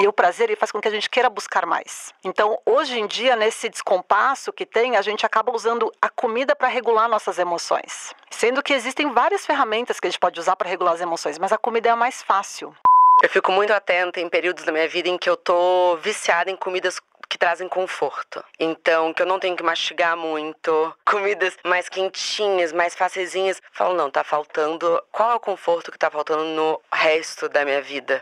E o prazer ele faz com que a gente queira buscar mais. Então, hoje em dia, nesse descompasso que tem, a gente acaba usando a comida para regular nossas emoções. Sendo que existem várias ferramentas que a gente pode usar para regular as emoções, mas a comida é a mais fácil. Eu fico muito atenta em períodos da minha vida em que eu tô viciada em comidas que trazem conforto. Então, que eu não tenho que mastigar muito, comidas mais quentinhas, mais facezinhas. Falo, não, tá faltando. Qual é o conforto que tá faltando no resto da minha vida?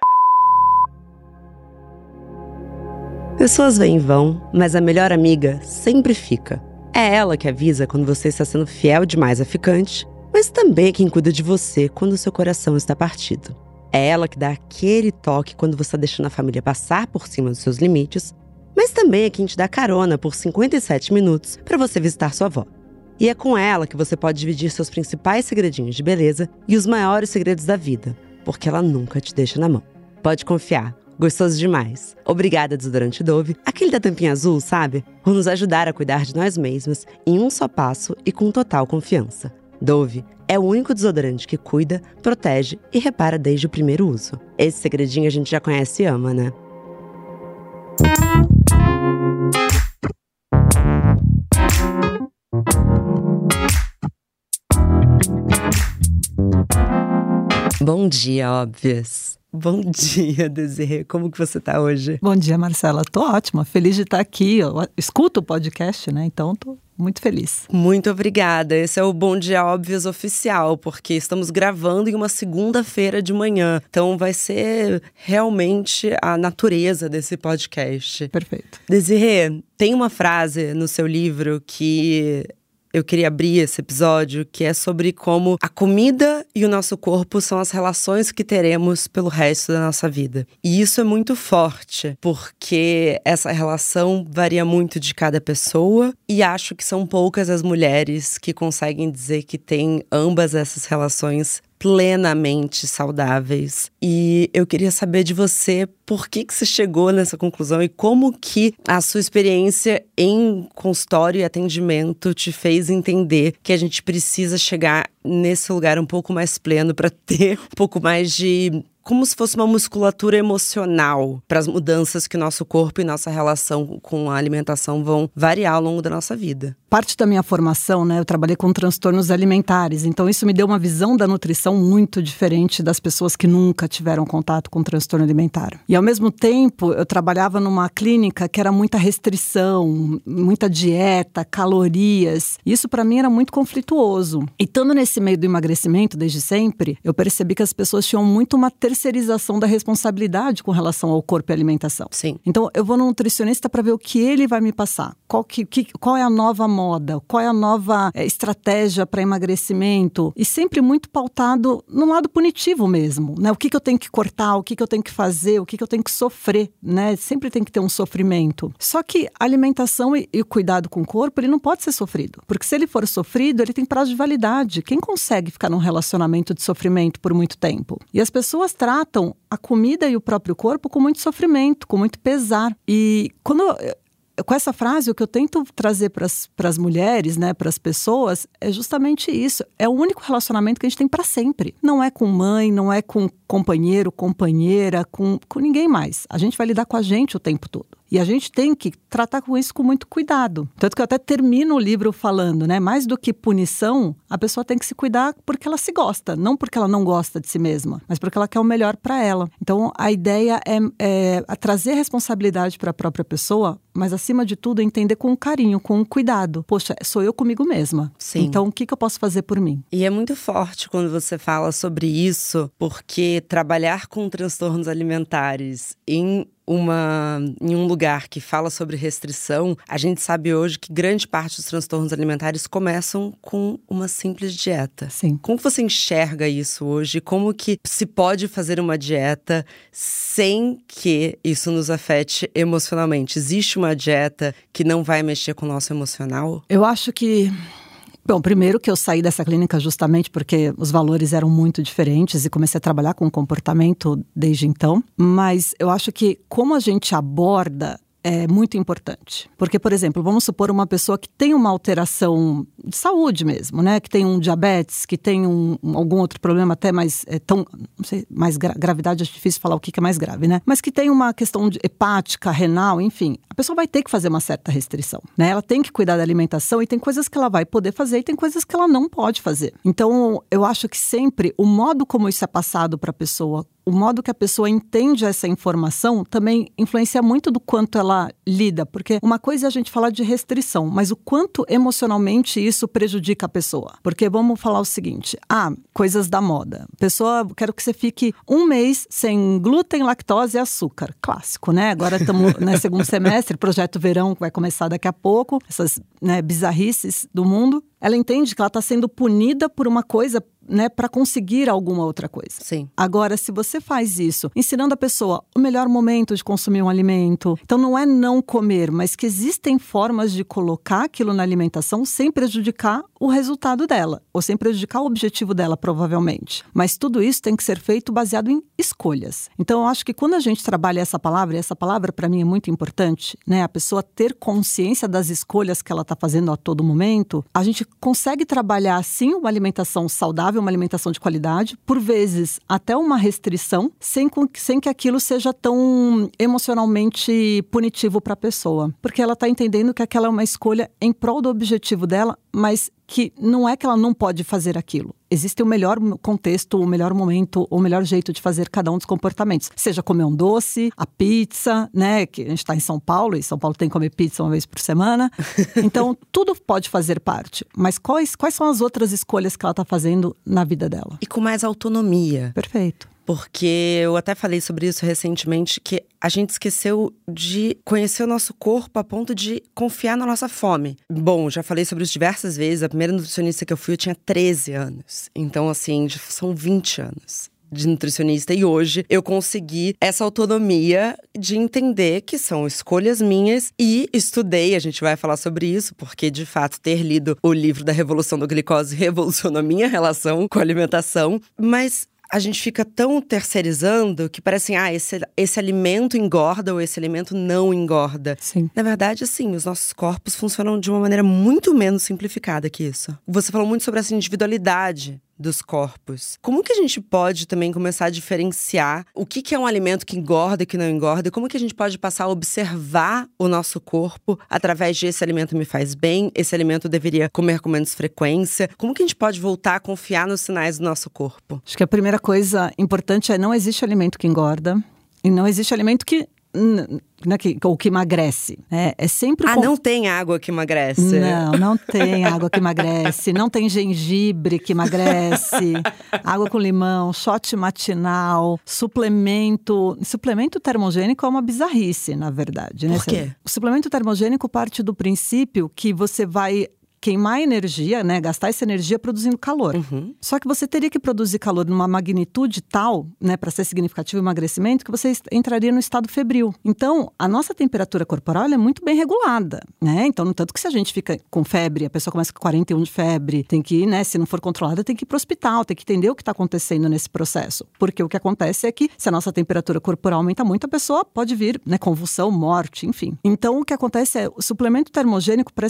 Pessoas vêm e vão, mas a melhor amiga sempre fica. É ela que avisa quando você está sendo fiel demais a ficante, mas também é quem cuida de você quando seu coração está partido. É ela que dá aquele toque quando você está deixando a família passar por cima dos seus limites, mas também é quem te dá carona por 57 minutos para você visitar sua avó. E é com ela que você pode dividir seus principais segredinhos de beleza e os maiores segredos da vida, porque ela nunca te deixa na mão. Pode confiar. Gostoso demais. Obrigada, desodorante Dove, aquele da tampinha azul, sabe? Por nos ajudar a cuidar de nós mesmos em um só passo e com total confiança. Dove é o único desodorante que cuida, protege e repara desde o primeiro uso. Esse segredinho a gente já conhece e ama, né? Bom dia, óbvias. Bom dia, Desirê. Como que você tá hoje? Bom dia, Marcela. Tô ótima, feliz de estar aqui. Eu escuto o podcast, né? Então tô muito feliz. Muito obrigada. Esse é o Bom Dia Óbvios oficial, porque estamos gravando em uma segunda-feira de manhã. Então vai ser realmente a natureza desse podcast. Perfeito. Desirê, tem uma frase no seu livro que eu queria abrir esse episódio, que é sobre como a comida e o nosso corpo são as relações que teremos pelo resto da nossa vida. E isso é muito forte, porque essa relação varia muito de cada pessoa e acho que são poucas as mulheres que conseguem dizer que têm ambas essas relações plenamente saudáveis. E eu queria saber de você por que, que você chegou nessa conclusão e como que a sua experiência em consultório e atendimento te fez entender que a gente precisa chegar nesse lugar um pouco mais pleno para ter um pouco mais de como se fosse uma musculatura emocional para as mudanças que nosso corpo e nossa relação com a alimentação vão variar ao longo da nossa vida. Parte da minha formação, né, eu trabalhei com transtornos alimentares, então isso me deu uma visão da nutrição muito diferente das pessoas que nunca tiveram contato com transtorno alimentar. E ao mesmo tempo, eu trabalhava numa clínica que era muita restrição, muita dieta, calorias. Isso para mim era muito conflituoso. E estando nesse meio do emagrecimento desde sempre, eu percebi que as pessoas tinham muito uma ter terceirização da responsabilidade com relação ao corpo e alimentação. Sim. Então, eu vou no nutricionista para ver o que ele vai me passar. Qual, que, que, qual é a nova moda? Qual é a nova é, estratégia para emagrecimento? E sempre muito pautado no lado punitivo mesmo, né? O que, que eu tenho que cortar, o que, que eu tenho que fazer, o que, que eu tenho que sofrer, né? Sempre tem que ter um sofrimento. Só que a alimentação e, e o cuidado com o corpo, ele não pode ser sofrido. Porque se ele for sofrido, ele tem prazo de validade. Quem consegue ficar num relacionamento de sofrimento por muito tempo? E as pessoas tratam a comida e o próprio corpo com muito sofrimento, com muito pesar. E quando com essa frase, o que eu tento trazer para as mulheres, né, para as pessoas, é justamente isso. É o único relacionamento que a gente tem para sempre. Não é com mãe, não é com companheiro, companheira, com, com ninguém mais. A gente vai lidar com a gente o tempo todo. E a gente tem que tratar com isso com muito cuidado. Tanto que eu até termino o livro falando, né? Mais do que punição, a pessoa tem que se cuidar porque ela se gosta, não porque ela não gosta de si mesma, mas porque ela quer o melhor para ela. Então a ideia é, é trazer responsabilidade para a própria pessoa, mas acima de tudo entender com carinho, com cuidado. Poxa, sou eu comigo mesma. Sim. Então o que, que eu posso fazer por mim? E é muito forte quando você fala sobre isso, porque trabalhar com transtornos alimentares em uma, em um lugar que fala sobre restrição, a gente sabe hoje que grande parte dos transtornos alimentares começam com uma simples dieta. Sim. Como você enxerga isso hoje? Como que se pode fazer uma dieta sem que isso nos afete emocionalmente? Existe uma dieta que não vai mexer com o nosso emocional? Eu acho que Bom, primeiro que eu saí dessa clínica justamente porque os valores eram muito diferentes e comecei a trabalhar com comportamento desde então. Mas eu acho que como a gente aborda é muito importante. Porque, por exemplo, vamos supor uma pessoa que tem uma alteração de saúde mesmo, né? Que tem um diabetes, que tem um, algum outro problema até mais é, tão, não sei, mais gra gravidade, é difícil falar o que, que é mais grave, né? Mas que tem uma questão hepática, renal, enfim, a pessoa vai ter que fazer uma certa restrição, né? Ela tem que cuidar da alimentação e tem coisas que ela vai poder fazer e tem coisas que ela não pode fazer. Então, eu acho que sempre o modo como isso é passado para a pessoa, o modo que a pessoa entende essa informação também influencia muito do quanto ela lida, porque uma coisa é a gente falar de restrição, mas o quanto emocionalmente isso prejudica a pessoa. Porque vamos falar o seguinte: ah, coisas da moda. Pessoa, quero que você fique um mês sem glúten, lactose e açúcar. Clássico, né? Agora estamos no né, segundo semestre, projeto verão que vai começar daqui a pouco, essas né, bizarrices do mundo. Ela entende que ela está sendo punida por uma coisa né, para conseguir alguma outra coisa. Sim. Agora, se você faz isso, ensinando a pessoa o melhor momento de consumir um alimento, então não é não comer, mas que existem formas de colocar aquilo na alimentação sem prejudicar o resultado dela, ou sem prejudicar o objetivo dela, provavelmente. Mas tudo isso tem que ser feito baseado em escolhas. Então, eu acho que quando a gente trabalha essa palavra, e essa palavra para mim é muito importante, né, a pessoa ter consciência das escolhas que ela está fazendo a todo momento, a gente consegue trabalhar sim uma alimentação saudável, uma alimentação de qualidade, por vezes até uma restrição, sem, sem que aquilo seja tão emocionalmente punitivo para a pessoa, porque ela está entendendo que aquela é uma escolha em prol do objetivo dela, mas que não é que ela não pode fazer aquilo. Existe o melhor contexto, o melhor momento, o melhor jeito de fazer cada um dos comportamentos. Seja comer um doce, a pizza, né? Que a gente está em São Paulo e São Paulo tem que comer pizza uma vez por semana. Então, tudo pode fazer parte. Mas quais, quais são as outras escolhas que ela está fazendo na vida dela? E com mais autonomia. Perfeito. Porque eu até falei sobre isso recentemente, que a gente esqueceu de conhecer o nosso corpo a ponto de confiar na nossa fome. Bom, já falei sobre isso diversas vezes. A primeira nutricionista que eu fui, eu tinha 13 anos. Então, assim, são 20 anos de nutricionista e hoje eu consegui essa autonomia de entender que são escolhas minhas e estudei, a gente vai falar sobre isso, porque de fato ter lido o livro da Revolução da Glicose revolucionou minha relação com a alimentação, mas a gente fica tão terceirizando que parece assim, ah, esse, esse alimento engorda ou esse alimento não engorda. Sim. Na verdade, assim, os nossos corpos funcionam de uma maneira muito menos simplificada que isso. Você falou muito sobre essa individualidade dos corpos. Como que a gente pode também começar a diferenciar o que, que é um alimento que engorda e que não engorda? E como que a gente pode passar a observar o nosso corpo através de esse alimento me faz bem, esse alimento deveria comer com menos frequência? Como que a gente pode voltar a confiar nos sinais do nosso corpo? Acho que a primeira coisa importante é não existe alimento que engorda. E não existe alimento que né, que, ou que emagrece. É, é sempre. Ah, com... não tem água que emagrece. Não, não tem água que emagrece. Não tem gengibre que emagrece. água com limão, shot matinal, suplemento. Suplemento termogênico é uma bizarrice, na verdade. Né? Por quê? O suplemento termogênico parte do princípio que você vai queimar energia, né, gastar essa energia produzindo calor. Uhum. Só que você teria que produzir calor numa magnitude tal, né, para ser significativo o emagrecimento, que você entraria no estado febril. Então, a nossa temperatura corporal é muito bem regulada, né? Então, no tanto que se a gente fica com febre, a pessoa começa com 41 de febre, tem que ir, né, se não for controlada, tem que ir para o hospital, tem que entender o que está acontecendo nesse processo. Porque o que acontece é que se a nossa temperatura corporal aumenta muito, a pessoa pode vir, né, convulsão, morte, enfim. Então, o que acontece é o suplemento termogênico para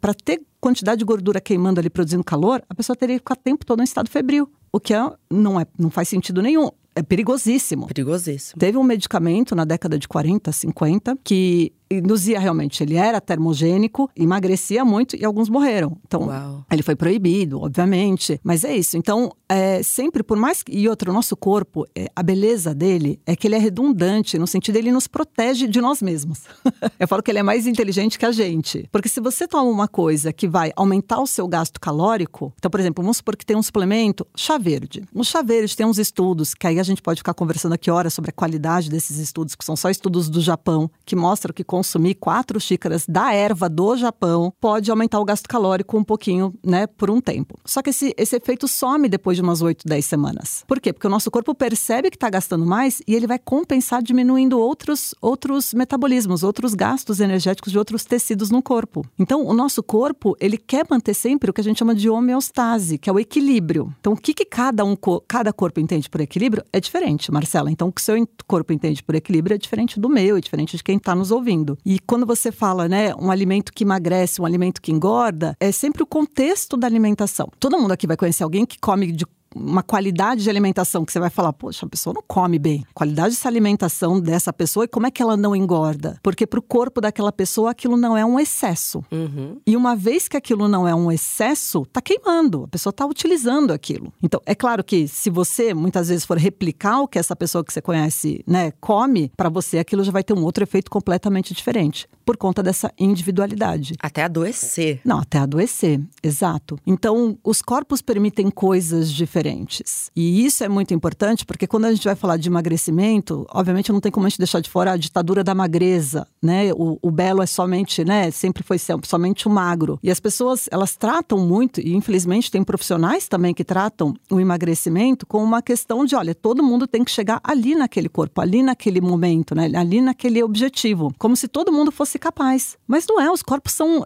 para ter quantidade de gordura queimando ali, produzindo calor, a pessoa teria que ficar o tempo todo em estado febril. O que é, não, é, não faz sentido nenhum é perigosíssimo. Perigosíssimo. Teve um medicamento na década de 40, 50, que induzia realmente. Ele era termogênico, emagrecia muito e alguns morreram. Então, Uau. ele foi proibido, obviamente. Mas é isso. Então, é, sempre, por mais que. E outro, o nosso corpo, é, a beleza dele é que ele é redundante, no sentido ele nos protege de nós mesmos. Eu falo que ele é mais inteligente que a gente. Porque se você toma uma coisa que vai aumentar o seu gasto calórico, então, por exemplo, vamos supor que tem um suplemento, chá verde. O chá verde tem uns estudos, que aí a gente pode ficar conversando aqui horas sobre a qualidade desses estudos, que são só estudos do Japão, que mostram que com consumir quatro xícaras da erva do Japão pode aumentar o gasto calórico um pouquinho, né, por um tempo. Só que esse, esse efeito some depois de umas 8, 10 semanas. Por quê? Porque o nosso corpo percebe que está gastando mais e ele vai compensar diminuindo outros, outros metabolismos, outros gastos energéticos de outros tecidos no corpo. Então, o nosso corpo, ele quer manter sempre o que a gente chama de homeostase, que é o equilíbrio. Então, o que, que cada, um, cada corpo entende por equilíbrio é diferente, Marcela. Então, o que seu corpo entende por equilíbrio é diferente do meu, é diferente de quem está nos ouvindo. E quando você fala, né, um alimento que emagrece, um alimento que engorda, é sempre o contexto da alimentação. Todo mundo aqui vai conhecer alguém que come de uma qualidade de alimentação que você vai falar, poxa, a pessoa não come bem. Qualidade dessa alimentação dessa pessoa e como é que ela não engorda? Porque para o corpo daquela pessoa aquilo não é um excesso. Uhum. E uma vez que aquilo não é um excesso, tá queimando. A pessoa tá utilizando aquilo. Então, é claro que se você muitas vezes for replicar o que essa pessoa que você conhece, né, come, para você aquilo já vai ter um outro efeito completamente diferente por conta dessa individualidade. Até adoecer. Não, até adoecer, exato. Então, os corpos permitem coisas diferentes. E isso é muito importante porque quando a gente vai falar de emagrecimento, obviamente não tem como a gente deixar de fora a ditadura da magreza, né? O, o belo é somente, né? Sempre foi somente o magro. E as pessoas, elas tratam muito, e infelizmente tem profissionais também que tratam o emagrecimento como uma questão de, olha, todo mundo tem que chegar ali naquele corpo, ali naquele momento, né? Ali naquele objetivo. Como se todo mundo fosse capaz. Mas não é, os corpos são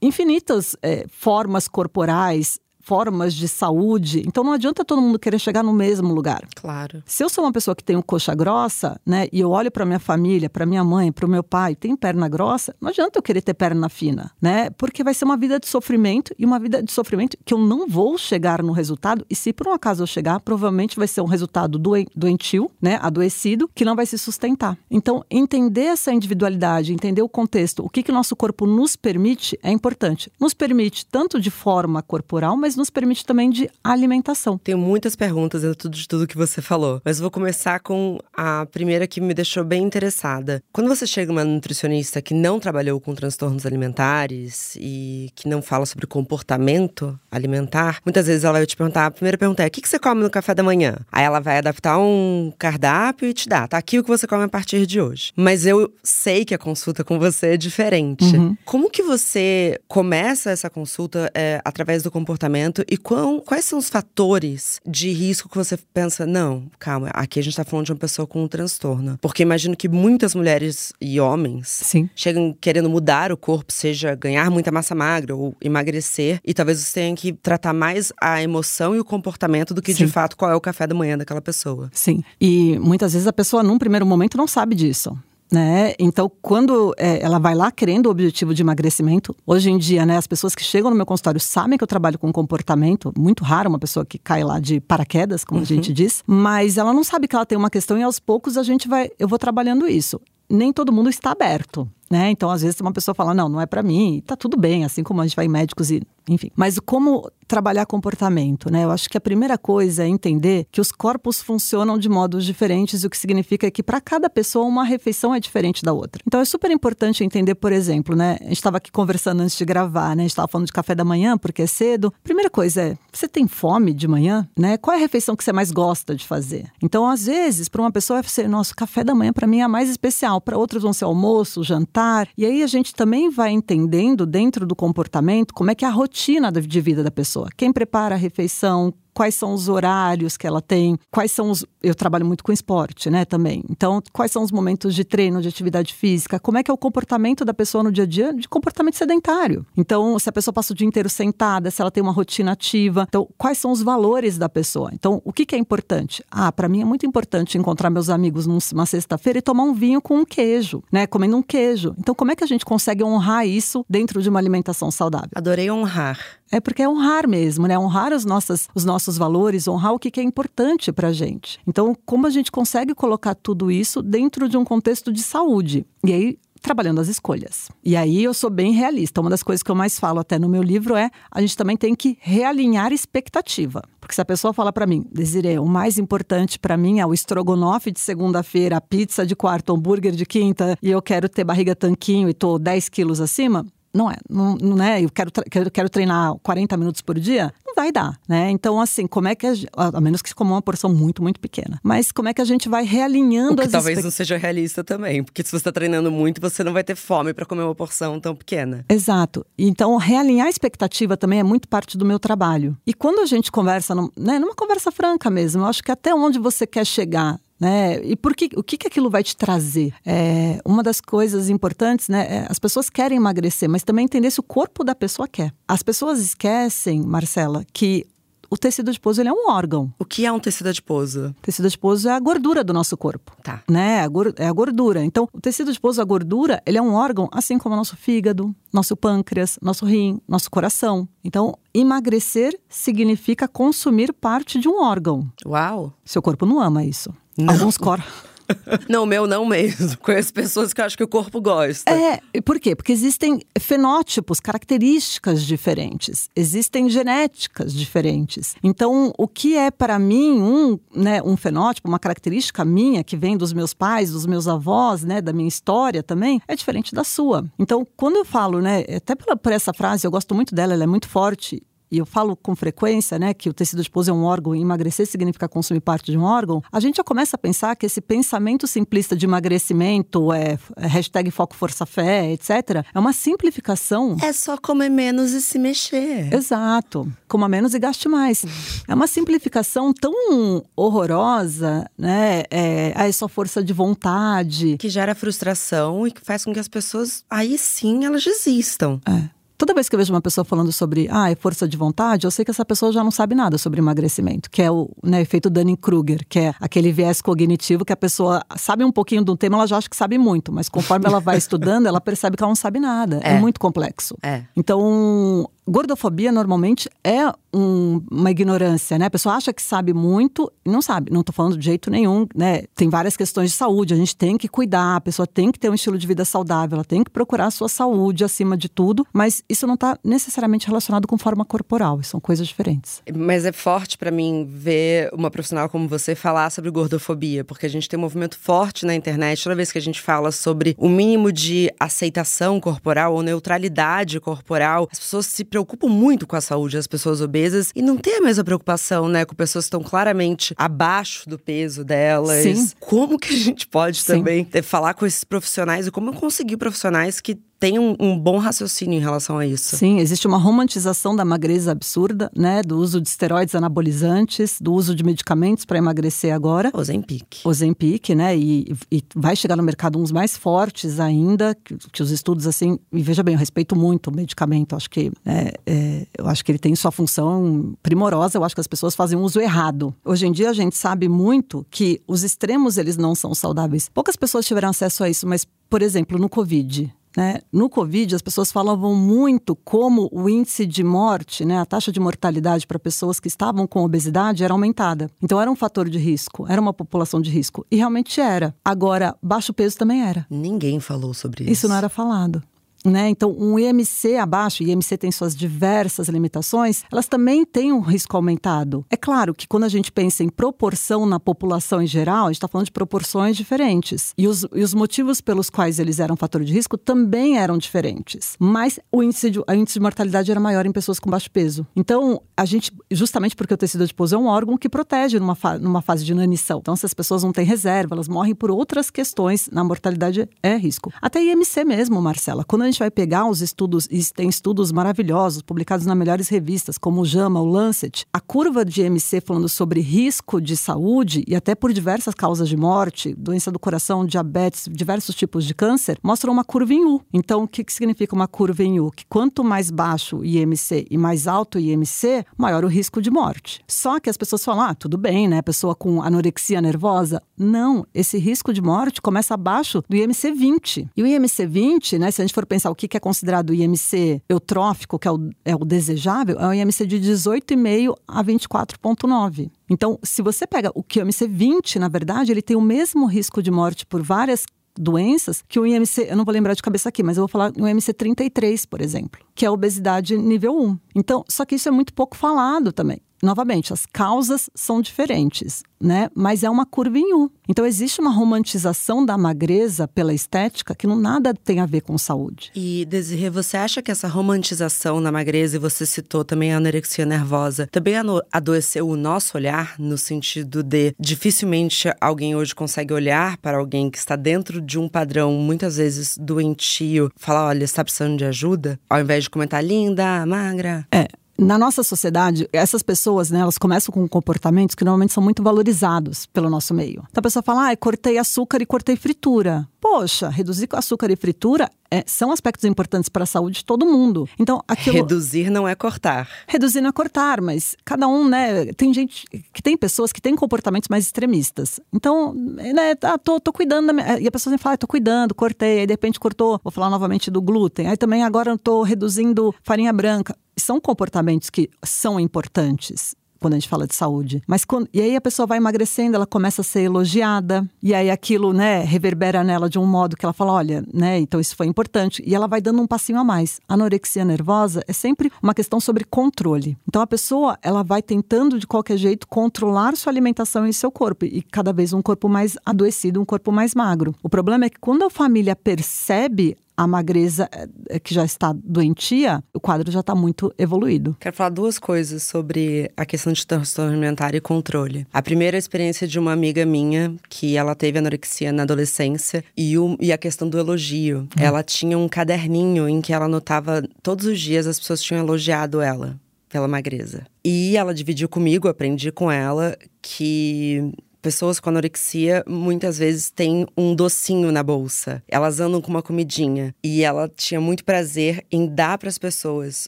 infinitas é, formas corporais, formas de saúde. Então não adianta todo mundo querer chegar no mesmo lugar. Claro. Se eu sou uma pessoa que tem coxa grossa, né, e eu olho para minha família, para minha mãe, para o meu pai, tem perna grossa, não adianta eu querer ter perna fina, né? Porque vai ser uma vida de sofrimento e uma vida de sofrimento que eu não vou chegar no resultado. E se por um acaso eu chegar, provavelmente vai ser um resultado doentio, né, adoecido, que não vai se sustentar. Então entender essa individualidade, entender o contexto, o que que nosso corpo nos permite é importante. Nos permite tanto de forma corporal, mas mas nos permite também de alimentação. Tenho muitas perguntas dentro de tudo que você falou, mas vou começar com a primeira que me deixou bem interessada. Quando você chega uma nutricionista que não trabalhou com transtornos alimentares e que não fala sobre comportamento alimentar, muitas vezes ela vai te perguntar, a primeira pergunta é: o que você come no café da manhã? Aí ela vai adaptar um cardápio e te dá, tá aqui o que você come a partir de hoje. Mas eu sei que a consulta com você é diferente. Uhum. Como que você começa essa consulta é, através do comportamento? E qual, quais são os fatores de risco que você pensa, não, calma, aqui a gente está falando de uma pessoa com um transtorno. Porque imagino que muitas mulheres e homens Sim. chegam querendo mudar o corpo, seja ganhar muita massa magra ou emagrecer, e talvez você tenha que tratar mais a emoção e o comportamento do que Sim. de fato qual é o café da manhã daquela pessoa. Sim. E muitas vezes a pessoa, num primeiro momento, não sabe disso. Né? Então, quando é, ela vai lá querendo o objetivo de emagrecimento, hoje em dia, né, as pessoas que chegam no meu consultório sabem que eu trabalho com comportamento, muito raro uma pessoa que cai lá de paraquedas, como uhum. a gente diz, mas ela não sabe que ela tem uma questão e aos poucos a gente vai, eu vou trabalhando isso. Nem todo mundo está aberto, né? Então, às vezes, uma pessoa fala, não, não é para mim, tá tudo bem, assim como a gente vai em médicos e enfim. Mas como trabalhar comportamento, né? Eu acho que a primeira coisa é entender que os corpos funcionam de modos diferentes, o que significa que para cada pessoa uma refeição é diferente da outra. Então é super importante entender, por exemplo, né? A gente estava aqui conversando antes de gravar, né? A gente estava falando de café da manhã porque é cedo. Primeira coisa é, você tem fome de manhã, né? Qual é a refeição que você mais gosta de fazer? Então, às vezes, para uma pessoa vai ser, nosso café da manhã para mim é a mais especial, para outros vão ser almoço, jantar. E aí a gente também vai entendendo dentro do comportamento como é que é a rotina de vida da pessoa. Quem prepara a refeição, quais são os horários que ela tem, quais são os. Eu trabalho muito com esporte, né, também. Então, quais são os momentos de treino, de atividade física, como é que é o comportamento da pessoa no dia a dia de comportamento sedentário. Então, se a pessoa passa o dia inteiro sentada, se ela tem uma rotina ativa. Então, quais são os valores da pessoa? Então, o que, que é importante? Ah, para mim é muito importante encontrar meus amigos numa sexta-feira e tomar um vinho com um queijo, né, comendo um queijo. Então, como é que a gente consegue honrar isso dentro de uma alimentação saudável? Adorei honrar. É porque é honrar mesmo, né? Honrar os nossos, os nossos valores, honrar o que, é importante para gente. Então, como a gente consegue colocar tudo isso dentro de um contexto de saúde? E aí, trabalhando as escolhas. E aí eu sou bem realista. Uma das coisas que eu mais falo até no meu livro é a gente também tem que realinhar expectativa. Porque se a pessoa fala para mim, Desiree, o mais importante para mim é o estrogonofe de segunda-feira, a pizza de quarta, o hambúrguer de quinta, e eu quero ter barriga tanquinho e tô 10 quilos acima, não é, não, não é, eu quero, quero, quero treinar 40 minutos por dia, não vai dar, né? Então, assim, como é que, a, a menos que se coma uma porção muito, muito pequena, mas como é que a gente vai realinhando o que as talvez expect... não seja realista também, porque se você está treinando muito, você não vai ter fome para comer uma porção tão pequena. Exato. Então, realinhar a expectativa também é muito parte do meu trabalho. E quando a gente conversa, né, numa conversa franca mesmo, eu acho que até onde você quer chegar né? E por que, o que, que aquilo vai te trazer? É, uma das coisas importantes, né? É, as pessoas querem emagrecer, mas também entender se o corpo da pessoa quer. As pessoas esquecem, Marcela, que o tecido adiposo ele é um órgão. O que é um tecido adiposo? Tecido adiposo é a gordura do nosso corpo. Tá. Né? É a gordura. Então, o tecido adiposo, a gordura, ele é um órgão assim como o nosso fígado, nosso pâncreas, nosso rim, nosso coração. Então, emagrecer significa consumir parte de um órgão. Uau! Seu corpo não ama isso. Não. Alguns corpos. Não, o meu não mesmo. Conheço pessoas que acho que o corpo gosta. É, por quê? Porque existem fenótipos, características diferentes, existem genéticas diferentes. Então, o que é para mim um, né, um fenótipo, uma característica minha que vem dos meus pais, dos meus avós, né, da minha história também, é diferente da sua. Então, quando eu falo, né, até por essa frase, eu gosto muito dela, ela é muito forte e eu falo com frequência, né, que o tecido adiposo é um órgão e emagrecer significa consumir parte de um órgão, a gente já começa a pensar que esse pensamento simplista de emagrecimento, é, é hashtag foco força fé, etc., é uma simplificação. É só comer menos e se mexer. Exato. Coma menos e gaste mais. É uma simplificação tão horrorosa, né? É, é só força de vontade. Que gera frustração e que faz com que as pessoas, aí sim, elas desistam. É. Toda vez que eu vejo uma pessoa falando sobre ah, é força de vontade, eu sei que essa pessoa já não sabe nada sobre emagrecimento, que é o né, efeito Dunning-Kruger, que é aquele viés cognitivo que a pessoa sabe um pouquinho de um tema, ela já acha que sabe muito, mas conforme ela vai estudando, ela percebe que ela não sabe nada. É, é muito complexo. É. Então, Gordofobia normalmente é um, uma ignorância, né? A pessoa acha que sabe muito e não sabe. Não estou falando de jeito nenhum, né? Tem várias questões de saúde, a gente tem que cuidar, a pessoa tem que ter um estilo de vida saudável, ela tem que procurar a sua saúde acima de tudo, mas isso não está necessariamente relacionado com forma corporal, são coisas diferentes. Mas é forte para mim ver uma profissional como você falar sobre gordofobia, porque a gente tem um movimento forte na internet toda vez que a gente fala sobre o mínimo de aceitação corporal ou neutralidade corporal, as pessoas se preocupam preocupam muito com a saúde das pessoas obesas e não tem a mesma preocupação, né, com pessoas que estão claramente abaixo do peso delas. Sim. Como que a gente pode Sim. também ter, falar com esses profissionais e como conseguir profissionais que tem um, um, bom raciocínio em relação a isso. Sim, existe uma romantização da magreza absurda, né? Do uso de esteroides anabolizantes, do uso de medicamentos para emagrecer agora. Ozempic. Ozempic, né? E, e, vai chegar no mercado uns mais fortes ainda, que, que, os estudos, assim... E veja bem, eu respeito muito o medicamento. Acho que, é, é, eu acho que ele tem sua função primorosa. Eu acho que as pessoas fazem um uso errado. Hoje em dia, a gente sabe muito que os extremos, eles não são saudáveis. Poucas pessoas tiveram acesso a isso, mas, por exemplo, no Covid, né? No Covid, as pessoas falavam muito como o índice de morte, né, a taxa de mortalidade para pessoas que estavam com obesidade era aumentada. Então era um fator de risco, era uma população de risco. E realmente era. Agora, baixo peso também era. Ninguém falou sobre isso. Isso não era falado. Né? Então, um IMC abaixo, IMC tem suas diversas limitações, elas também têm um risco aumentado. É claro que quando a gente pensa em proporção na população em geral, a gente está falando de proporções diferentes. E os, e os motivos pelos quais eles eram fator de risco também eram diferentes. Mas o índice de, índice de mortalidade era maior em pessoas com baixo peso. Então, a gente, justamente porque o tecido adiposo é um órgão que protege numa, fa numa fase de inanição. Então, se as pessoas não têm reserva, elas morrem por outras questões, na mortalidade é risco. Até IMC mesmo, Marcela. Quando a gente vai pegar os estudos, e tem estudos maravilhosos, publicados nas melhores revistas, como o JAMA, o Lancet, a curva de MC falando sobre risco de saúde e até por diversas causas de morte, doença do coração, diabetes, diversos tipos de câncer, mostra uma curva em U. Então, o que, que significa uma curva em U? Que quanto mais baixo o IMC e mais alto o IMC, maior o risco de morte. Só que as pessoas falam, ah, tudo bem, né? Pessoa com anorexia nervosa. Não, esse risco de morte começa abaixo do IMC 20. E o IMC 20, né, se a gente for pensar pensar o que é considerado IMC eutrófico, que é o, é o desejável, é um IMC de 18,5 a 24,9. Então, se você pega o IMC 20, na verdade, ele tem o mesmo risco de morte por várias doenças que o IMC, eu não vou lembrar de cabeça aqui, mas eu vou falar o IMC 33, por exemplo, que é a obesidade nível 1. Então, só que isso é muito pouco falado também novamente, as causas são diferentes, né? Mas é uma curva em U. Então existe uma romantização da magreza pela estética que não nada tem a ver com saúde. E Desirê, você acha que essa romantização na magreza, e você citou também a anorexia nervosa, também adoeceu o nosso olhar no sentido de dificilmente alguém hoje consegue olhar para alguém que está dentro de um padrão muitas vezes doentio, falar, olha, está precisando de ajuda, ao invés de comentar linda, magra. É, na nossa sociedade, essas pessoas, né, elas começam com comportamentos que normalmente são muito valorizados pelo nosso meio. Então a pessoa fala, ah, cortei açúcar e cortei fritura. Poxa, reduzir açúcar e fritura é, são aspectos importantes para a saúde de todo mundo. Então, aquilo... Reduzir não é cortar. Reduzir não é cortar, mas cada um, né? Tem gente que tem pessoas que têm comportamentos mais extremistas. Então, né, ah, tô, tô cuidando minha... E a pessoa sempre fala, ah, tô cuidando, cortei, aí de repente cortou, vou falar novamente do glúten. Aí também agora eu tô reduzindo farinha branca. São comportamentos que são importantes quando a gente fala de saúde. Mas quando, e aí a pessoa vai emagrecendo, ela começa a ser elogiada, e aí aquilo, né, reverbera nela de um modo que ela fala, olha, né, então isso foi importante, e ela vai dando um passinho a mais. Anorexia nervosa é sempre uma questão sobre controle. Então a pessoa, ela vai tentando de qualquer jeito controlar sua alimentação e seu corpo, e cada vez um corpo mais adoecido, um corpo mais magro. O problema é que quando a família percebe a magreza eh, que já está doentia, o quadro já está muito evoluído. Quero falar duas coisas sobre a questão de transtorno alimentar e controle. A primeira é a experiência de uma amiga minha, que ela teve anorexia na adolescência, e, o, e a questão do elogio. Hum. Ela tinha um caderninho em que ela anotava todos os dias as pessoas tinham elogiado ela pela magreza. E ela dividiu comigo, aprendi com ela que Pessoas com anorexia muitas vezes têm um docinho na bolsa. Elas andam com uma comidinha. E ela tinha muito prazer em dar para as pessoas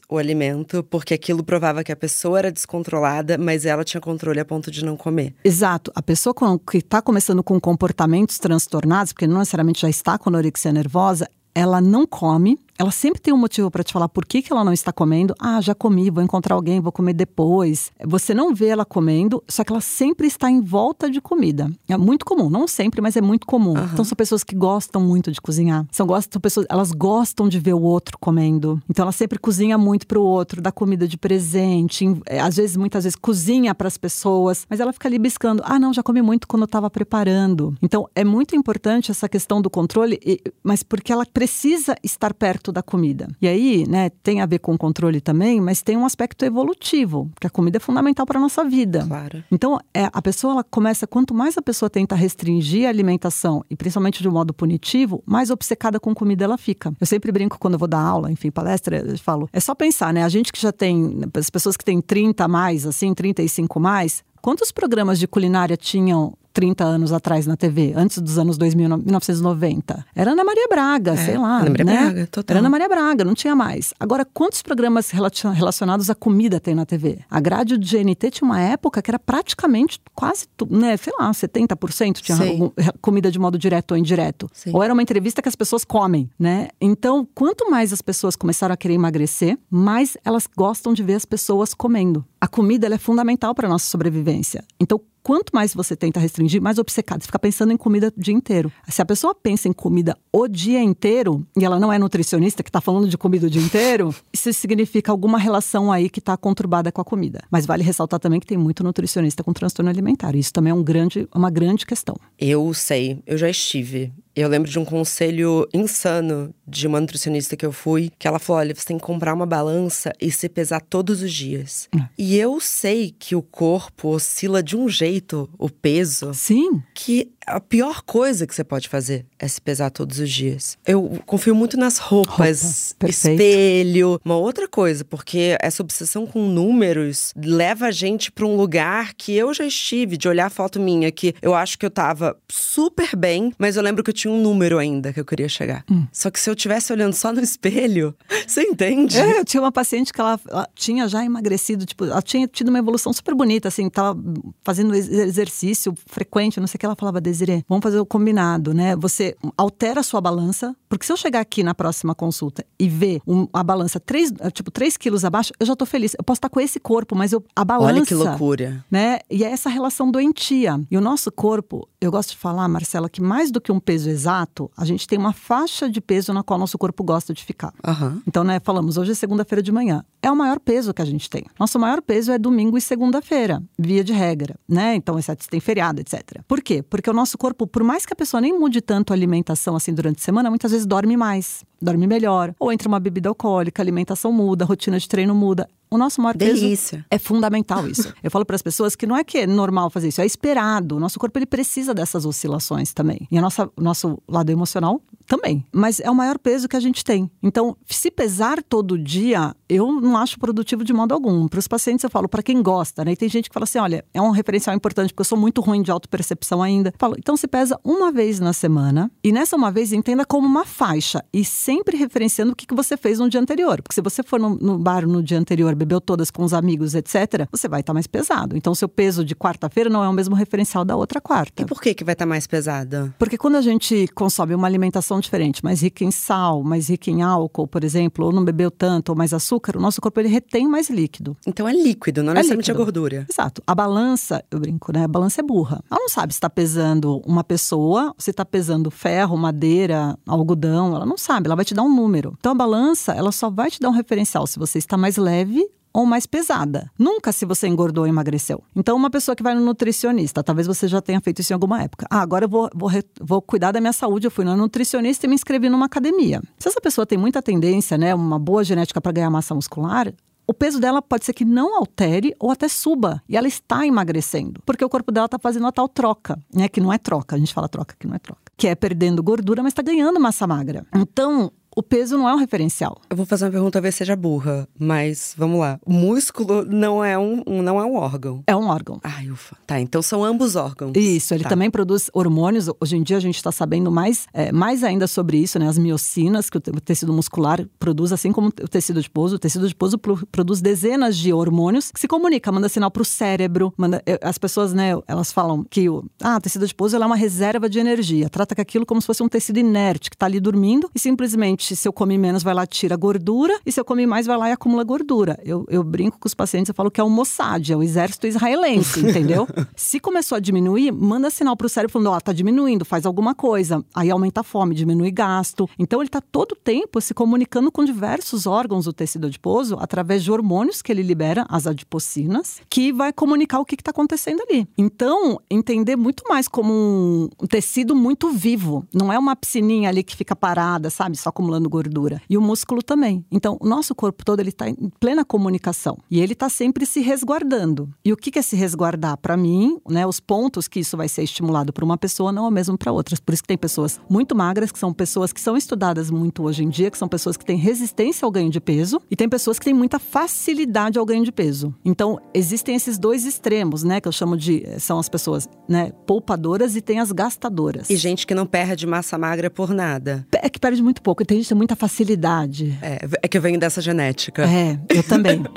o alimento, porque aquilo provava que a pessoa era descontrolada, mas ela tinha controle a ponto de não comer. Exato. A pessoa que está começando com comportamentos transtornados, porque não necessariamente já está com anorexia nervosa, ela não come, ela sempre tem um motivo para te falar por que, que ela não está comendo. Ah, já comi, vou encontrar alguém, vou comer depois. Você não vê ela comendo, só que ela sempre está em volta de comida. É muito comum, não sempre, mas é muito comum. Uhum. Então são pessoas que gostam muito de cozinhar. São, gostam, pessoas, elas gostam de ver o outro comendo. Então ela sempre cozinha muito para o outro, dá comida de presente, é, às vezes, muitas vezes, cozinha para as pessoas, mas ela fica ali biscando. Ah, não, já comi muito quando eu estava preparando. Então é muito importante essa questão do controle, mas porque ela precisa estar perto da comida. E aí, né, tem a ver com o controle também, mas tem um aspecto evolutivo, que a comida é fundamental para a nossa vida. Claro. Então, é, a pessoa ela começa, quanto mais a pessoa tenta restringir a alimentação, e principalmente de um modo punitivo, mais obcecada com comida ela fica. Eu sempre brinco quando eu vou dar aula, enfim, palestra, eu falo, é só pensar, né, a gente que já tem, as pessoas que têm 30 mais, assim, 35 mais, quantos programas de culinária tinham 30 anos atrás na TV, antes dos anos 2000, 1990. Era Ana Maria Braga, é, sei lá. Ana Maria né? Braga, total. Era Ana Maria Braga, não tinha mais. Agora, quantos programas relacionados à comida tem na TV? A grade do GNT tinha uma época que era praticamente quase, né, sei lá, 70% tinha algum, comida de modo direto ou indireto. Sim. Ou era uma entrevista que as pessoas comem, né? Então, quanto mais as pessoas começaram a querer emagrecer, mais elas gostam de ver as pessoas comendo. A comida é fundamental para a nossa sobrevivência. Então, quanto mais você tenta restringir, mais obcecado. Você fica pensando em comida o dia inteiro. Se a pessoa pensa em comida o dia inteiro, e ela não é nutricionista que está falando de comida o dia inteiro, isso significa alguma relação aí que está conturbada com a comida. Mas vale ressaltar também que tem muito nutricionista com transtorno alimentar. Isso também é um grande, uma grande questão. Eu sei, eu já estive. Eu lembro de um conselho insano de uma nutricionista que eu fui, que ela falou: olha, você tem que comprar uma balança e se pesar todos os dias. É. E eu sei que o corpo oscila de um jeito, o peso. Sim. Que a pior coisa que você pode fazer é se pesar todos os dias. Eu confio muito nas roupas, Roupa, espelho. Uma outra coisa, porque essa obsessão com números leva a gente para um lugar que eu já estive, de olhar a foto minha, que eu acho que eu tava super bem, mas eu lembro que eu tinha um número ainda que eu queria chegar. Hum. Só que se eu estivesse olhando só no espelho, você entende? É, eu tinha uma paciente que ela, ela, tinha já emagrecido, tipo, ela tinha tido uma evolução super bonita, assim, tava fazendo exercício frequente, não sei o que, ela falava Vamos fazer o combinado, né? Você altera a sua balança, porque se eu chegar aqui na próxima consulta e ver um, a balança 3, tipo, 3 quilos abaixo, eu já tô feliz. Eu posso estar com esse corpo, mas eu, a balança. Olha que loucura. Né? E é essa relação doentia. E o nosso corpo, eu gosto de falar, Marcela, que mais do que um peso exato, a gente tem uma faixa de peso na qual nosso corpo gosta de ficar. Uhum. Então, né, falamos, hoje é segunda-feira de manhã. É o maior peso que a gente tem. Nosso maior peso é domingo e segunda-feira, via de regra, né? Então, exceto se tem feriado, etc. Por quê? Porque o nosso corpo, por mais que a pessoa nem mude tanto a alimentação assim durante a semana, muitas vezes dorme mais, dorme melhor. Ou entra uma bebida alcoólica, a alimentação muda, a rotina de treino muda. O nosso maior Delícia. peso é fundamental isso. Eu falo para as pessoas que não é que é normal fazer isso, é esperado. O nosso corpo ele precisa dessas oscilações também. E o nosso lado emocional também. Mas é o maior peso que a gente tem. Então, se pesar todo dia, eu não acho produtivo de modo algum. Para os pacientes eu falo, para quem gosta, né? E tem gente que fala assim, olha, é um referencial importante porque eu sou muito ruim de autopercepção ainda. Eu falo, então se pesa uma vez na semana e nessa uma vez entenda como uma faixa e sem sempre referenciando o que, que você fez no dia anterior. Porque se você for no, no bar no dia anterior, bebeu todas com os amigos, etc., você vai estar tá mais pesado. Então, seu peso de quarta-feira não é o mesmo referencial da outra quarta. E por que, que vai estar tá mais pesada? Porque quando a gente consome uma alimentação diferente, mais rica em sal, mais rica em álcool, por exemplo, ou não bebeu tanto, ou mais açúcar, o nosso corpo ele retém mais líquido. Então é líquido, não é necessariamente a gordura. Exato. A balança, eu brinco, né? A balança é burra. Ela não sabe se está pesando uma pessoa, se está pesando ferro, madeira, algodão. Ela não sabe, ela vai te dar um número. Então a balança, ela só vai te dar um referencial se você está mais leve ou mais pesada. Nunca se você engordou ou emagreceu. Então, uma pessoa que vai no nutricionista, talvez você já tenha feito isso em alguma época. Ah, agora eu vou, vou, vou cuidar da minha saúde. Eu fui no nutricionista e me inscrevi numa academia. Se essa pessoa tem muita tendência, né, uma boa genética para ganhar massa muscular, o peso dela pode ser que não altere ou até suba. E ela está emagrecendo. Porque o corpo dela está fazendo a tal troca, né? Que não é troca, a gente fala troca, que não é troca. Que é perdendo gordura, mas está ganhando massa magra. Então, o peso não é um referencial. Eu vou fazer uma pergunta, talvez seja burra, mas vamos lá. O músculo não é um, não é um órgão. É um órgão. Ai, ufa. Tá, então são ambos órgãos. Isso, ele tá. também produz hormônios. Hoje em dia a gente está sabendo mais, é, mais ainda sobre isso, né? As miocinas que o tecido muscular produz, assim como o tecido adiposo. O tecido adiposo produz dezenas de hormônios que se comunica, manda sinal para o cérebro. Manda, as pessoas, né, elas falam que o, ah, tecido adiposo é uma reserva de energia. Trata aquilo como se fosse um tecido inerte que está ali dormindo e simplesmente se eu comi menos, vai lá tira gordura, e se eu comi mais, vai lá e acumula gordura. Eu, eu brinco com os pacientes, eu falo que é o Mossad, é o exército israelense, entendeu? se começou a diminuir, manda sinal para o cérebro falando, ó, oh, tá diminuindo, faz alguma coisa. Aí aumenta a fome, diminui gasto. Então ele está todo o tempo se comunicando com diversos órgãos do tecido adiposo através de hormônios que ele libera, as adipocinas, que vai comunicar o que está acontecendo ali. Então, entender muito mais como um tecido muito vivo. Não é uma piscininha ali que fica parada, sabe? Só acumulando acumulando gordura. E o músculo também. Então, o nosso corpo todo ele está em plena comunicação. E ele está sempre se resguardando. E o que é se resguardar? Para mim, né, os pontos que isso vai ser estimulado para uma pessoa não é o mesmo para outras. Por isso que tem pessoas muito magras, que são pessoas que são estudadas muito hoje em dia, que são pessoas que têm resistência ao ganho de peso, e tem pessoas que têm muita facilidade ao ganho de peso. Então, existem esses dois extremos, né, que eu chamo de são as pessoas, né, poupadoras e tem as gastadoras. E gente que não perde massa magra por nada. É que perde muito pouco. E tem gente tem muita facilidade. É, é que eu venho dessa genética. É, eu também.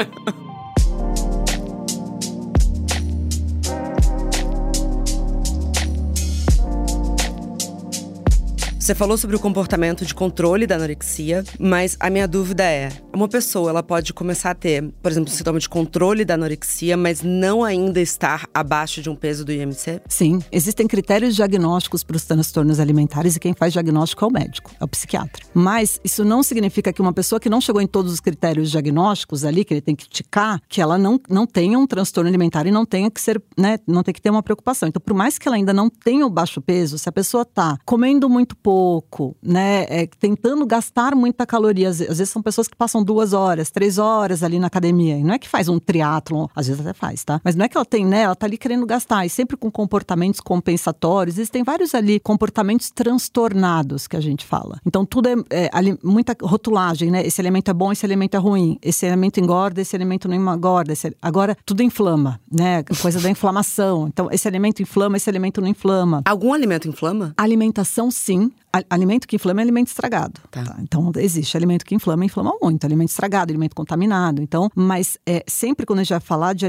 Você falou sobre o comportamento de controle da anorexia, mas a minha dúvida é: uma pessoa ela pode começar a ter, por exemplo, um sintoma de controle da anorexia, mas não ainda estar abaixo de um peso do IMC? Sim, existem critérios diagnósticos para os transtornos alimentares e quem faz diagnóstico é o médico, é o psiquiatra. Mas isso não significa que uma pessoa que não chegou em todos os critérios diagnósticos ali, que ele tem que ticar, que ela não, não tenha um transtorno alimentar e não tenha que ser, né, não tem que ter uma preocupação. Então, por mais que ela ainda não tenha o baixo peso, se a pessoa está comendo muito pouco, pouco, né? É, tentando gastar muita caloria. Às vezes são pessoas que passam duas horas, três horas ali na academia. E não é que faz um triatlon, às vezes até faz, tá? Mas não é que ela tem, né? Ela tá ali querendo gastar. E sempre com comportamentos compensatórios. Existem vários ali comportamentos transtornados que a gente fala. Então tudo é, é ali, muita rotulagem, né? Esse elemento é bom, esse elemento é ruim. Esse elemento engorda, esse elemento não engorda. Esse... Agora tudo inflama, né? Coisa da inflamação. Então esse alimento inflama, esse alimento não inflama. Algum alimento inflama? alimentação, sim alimento que inflama é alimento estragado. Tá. Tá? Então, existe alimento que inflama, inflama muito. Alimento estragado, alimento contaminado. Então, mas é, sempre quando a gente vai falar de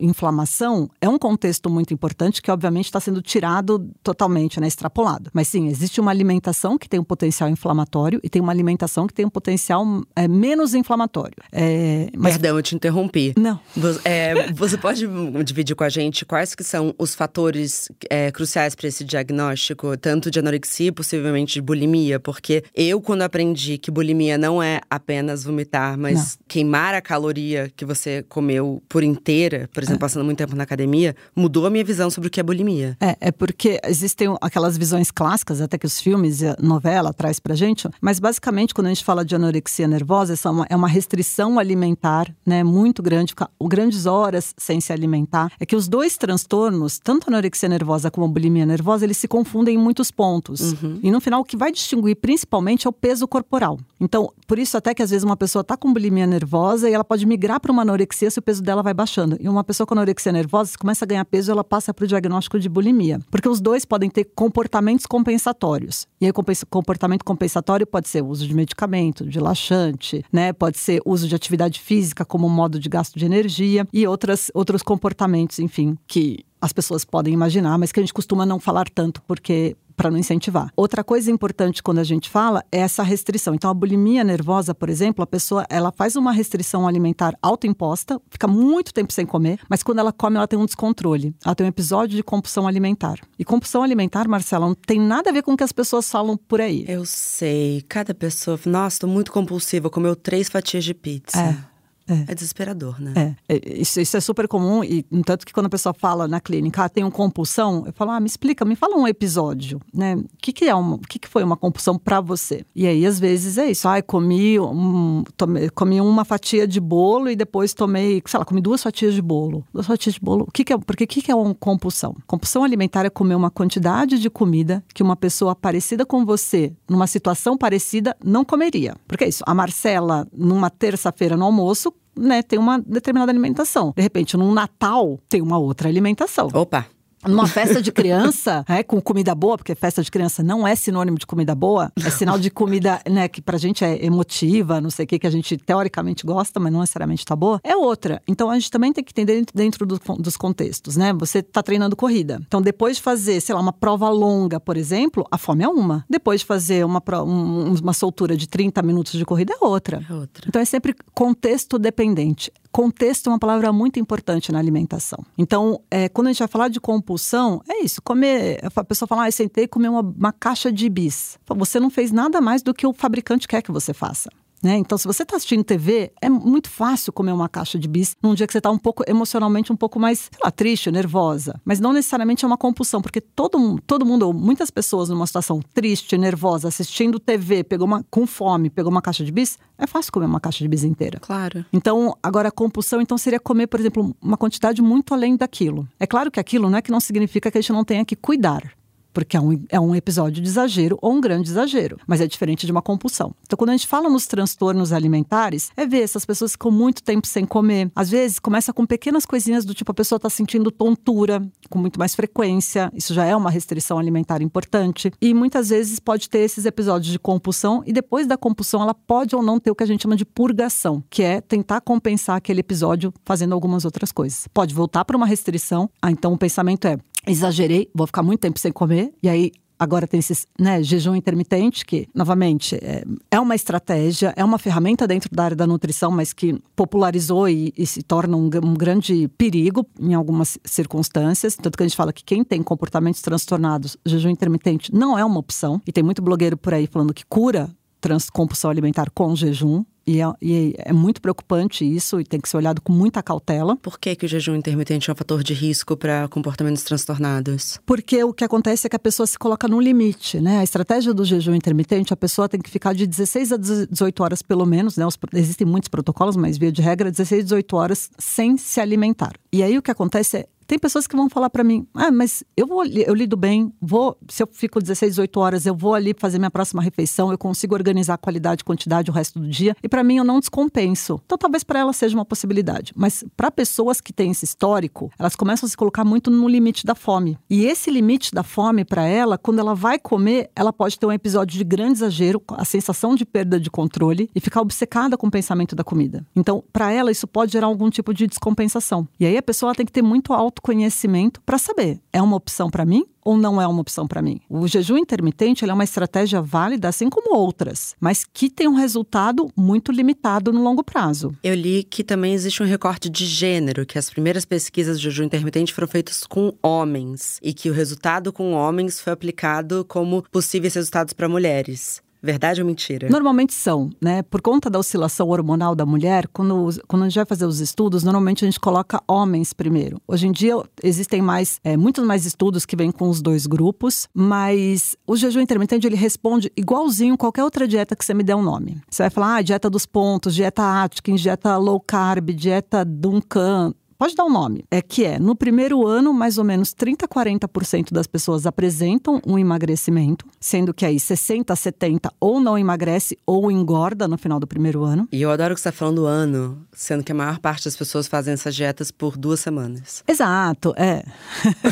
inflamação, é um contexto muito importante que, obviamente, está sendo tirado totalmente, né, extrapolado. Mas sim, existe uma alimentação que tem um potencial inflamatório e tem uma alimentação que tem um potencial é, menos inflamatório. É, mas... Perdão, eu te interrompi. Não. É, você pode dividir com a gente quais que são os fatores é, cruciais para esse diagnóstico, tanto de anorexia, possivelmente de bulimia, porque eu, quando aprendi que bulimia não é apenas vomitar, mas não. queimar a caloria que você comeu por inteira, por exemplo, é. passando muito tempo na academia, mudou a minha visão sobre o que é bulimia. É, é porque existem aquelas visões clássicas, até que os filmes e a novela traz pra gente, mas basicamente quando a gente fala de anorexia nervosa, essa é uma, é uma restrição alimentar, né, muito grande, ficar grandes horas sem se alimentar. É que os dois transtornos, tanto a anorexia nervosa como a bulimia nervosa, eles se confundem em muitos pontos. Uhum. E no o que vai distinguir principalmente é o peso corporal. Então, por isso até que às vezes uma pessoa está com bulimia nervosa e ela pode migrar para uma anorexia se o peso dela vai baixando. E uma pessoa com anorexia nervosa, se começa a ganhar peso, ela passa para o diagnóstico de bulimia. Porque os dois podem ter comportamentos compensatórios. E aí, comportamento compensatório pode ser uso de medicamento, de laxante, né? Pode ser uso de atividade física como modo de gasto de energia e outras, outros comportamentos, enfim, que as pessoas podem imaginar, mas que a gente costuma não falar tanto porque para não incentivar. Outra coisa importante quando a gente fala é essa restrição. Então, a bulimia nervosa, por exemplo, a pessoa ela faz uma restrição alimentar autoimposta, fica muito tempo sem comer, mas quando ela come, ela tem um descontrole. Ela tem um episódio de compulsão alimentar. E compulsão alimentar, Marcela, não tem nada a ver com o que as pessoas falam por aí. Eu sei. Cada pessoa, nossa, tô muito compulsiva, comeu três fatias de pizza. É. É. é desesperador, né? É. é. Isso, isso, é super comum, e tanto que quando a pessoa fala na clínica, ah, tem uma compulsão, eu falo, ah, me explica, me fala um episódio, né? O que, que é uma, o que, que foi uma compulsão para você? E aí, às vezes, é isso. Ah, comi, um, tomei, comi uma fatia de bolo e depois tomei, sei lá, comi duas fatias de bolo. Duas fatias de bolo. O que, que é? Porque o que, que é uma compulsão? Compulsão alimentar é comer uma quantidade de comida que uma pessoa parecida com você, numa situação parecida, não comeria. Porque é isso. A Marcela, numa terça-feira no almoço, né, tem uma determinada alimentação. De repente, num Natal, tem uma outra alimentação. Opa! Numa festa de criança, é, com comida boa, porque festa de criança não é sinônimo de comida boa, é sinal de comida, né, que pra gente é emotiva, não sei o que, que a gente teoricamente gosta, mas não necessariamente tá boa, é outra. Então a gente também tem que entender dentro do, dos contextos, né? Você tá treinando corrida. Então depois de fazer, sei lá, uma prova longa, por exemplo, a fome é uma. Depois de fazer uma, um, uma soltura de 30 minutos de corrida é outra. É outra. Então é sempre contexto dependente. Contexto é uma palavra muito importante na alimentação. Então, é, quando a gente vai falar de compulsão, é isso: comer. A pessoa fala, ah, eu sentei e comi uma, uma caixa de bis. Você não fez nada mais do que o fabricante quer que você faça. Né? Então, se você está assistindo TV, é muito fácil comer uma caixa de bis num dia que você está um pouco emocionalmente um pouco mais, lá, triste, nervosa. Mas não necessariamente é uma compulsão, porque todo, todo mundo, ou muitas pessoas numa situação triste, nervosa, assistindo TV, pegou uma, com fome, pegou uma caixa de bis, é fácil comer uma caixa de bis inteira. Claro. Então, agora a compulsão então seria comer, por exemplo, uma quantidade muito além daquilo. É claro que aquilo não é que não significa que a gente não tenha que cuidar porque é um, é um episódio de exagero ou um grande exagero, mas é diferente de uma compulsão. Então, quando a gente fala nos transtornos alimentares, é ver essas pessoas ficam muito tempo sem comer. Às vezes, começa com pequenas coisinhas do tipo a pessoa está sentindo tontura com muito mais frequência, isso já é uma restrição alimentar importante. E muitas vezes pode ter esses episódios de compulsão e depois da compulsão ela pode ou não ter o que a gente chama de purgação, que é tentar compensar aquele episódio fazendo algumas outras coisas. Pode voltar para uma restrição, ah, então o pensamento é exagerei, vou ficar muito tempo sem comer, e aí agora tem esse né, jejum intermitente, que, novamente, é, é, uma estratégia, é uma ferramenta dentro da área da nutrição, mas que popularizou e, e se torna um, um, grande perigo em algumas circunstâncias. Tanto que a gente fala que quem tem comportamentos transtornados, jejum intermitente não é uma opção. E tem muito blogueiro por aí falando que cura transcompulsão alimentar com jejum. E é, e é, muito preocupante isso e tem que ser olhado com muita cautela. Por que, que o jejum intermitente é um fator de risco para comportamentos transtornados? Porque o que acontece é que a pessoa se coloca no limite, né? A estratégia do jejum intermitente, a pessoa tem que ficar de 16 a 18 horas pelo menos, né? Os, existem muitos protocolos, mas via de regra, 16 a 18 horas sem se alimentar. E aí o que acontece é tem pessoas que vão falar para mim: "Ah, mas eu vou eu lido bem, vou, se eu fico 16, 18 horas, eu vou ali fazer minha próxima refeição, eu consigo organizar a qualidade quantidade o resto do dia, e para mim eu não descompenso". Então talvez para ela seja uma possibilidade, mas para pessoas que têm esse histórico, elas começam a se colocar muito no limite da fome. E esse limite da fome para ela, quando ela vai comer, ela pode ter um episódio de grande exagero, a sensação de perda de controle e ficar obcecada com o pensamento da comida. Então, para ela isso pode gerar algum tipo de descompensação. E aí a pessoa tem que ter muito alto autoconhecimento para saber, é uma opção para mim ou não é uma opção para mim? O jejum intermitente é uma estratégia válida, assim como outras, mas que tem um resultado muito limitado no longo prazo. Eu li que também existe um recorte de gênero, que as primeiras pesquisas de jejum intermitente foram feitas com homens e que o resultado com homens foi aplicado como possíveis resultados para mulheres. Verdade ou mentira? Normalmente são, né? Por conta da oscilação hormonal da mulher, quando, quando a gente vai fazer os estudos, normalmente a gente coloca homens primeiro. Hoje em dia existem mais, é, muitos mais estudos que vêm com os dois grupos, mas o jejum intermitente ele responde igualzinho qualquer outra dieta que você me der um nome. Você vai falar, ah, dieta dos pontos, dieta Atkins, dieta low carb, dieta Duncan, pode dar um nome, é que é no primeiro ano, mais ou menos 30 a 40% das pessoas apresentam um emagrecimento, sendo que aí 60 a 70 ou não emagrece ou engorda no final do primeiro ano. E eu adoro que você está falando ano, sendo que a maior parte das pessoas fazem essas dietas por duas semanas. Exato, é.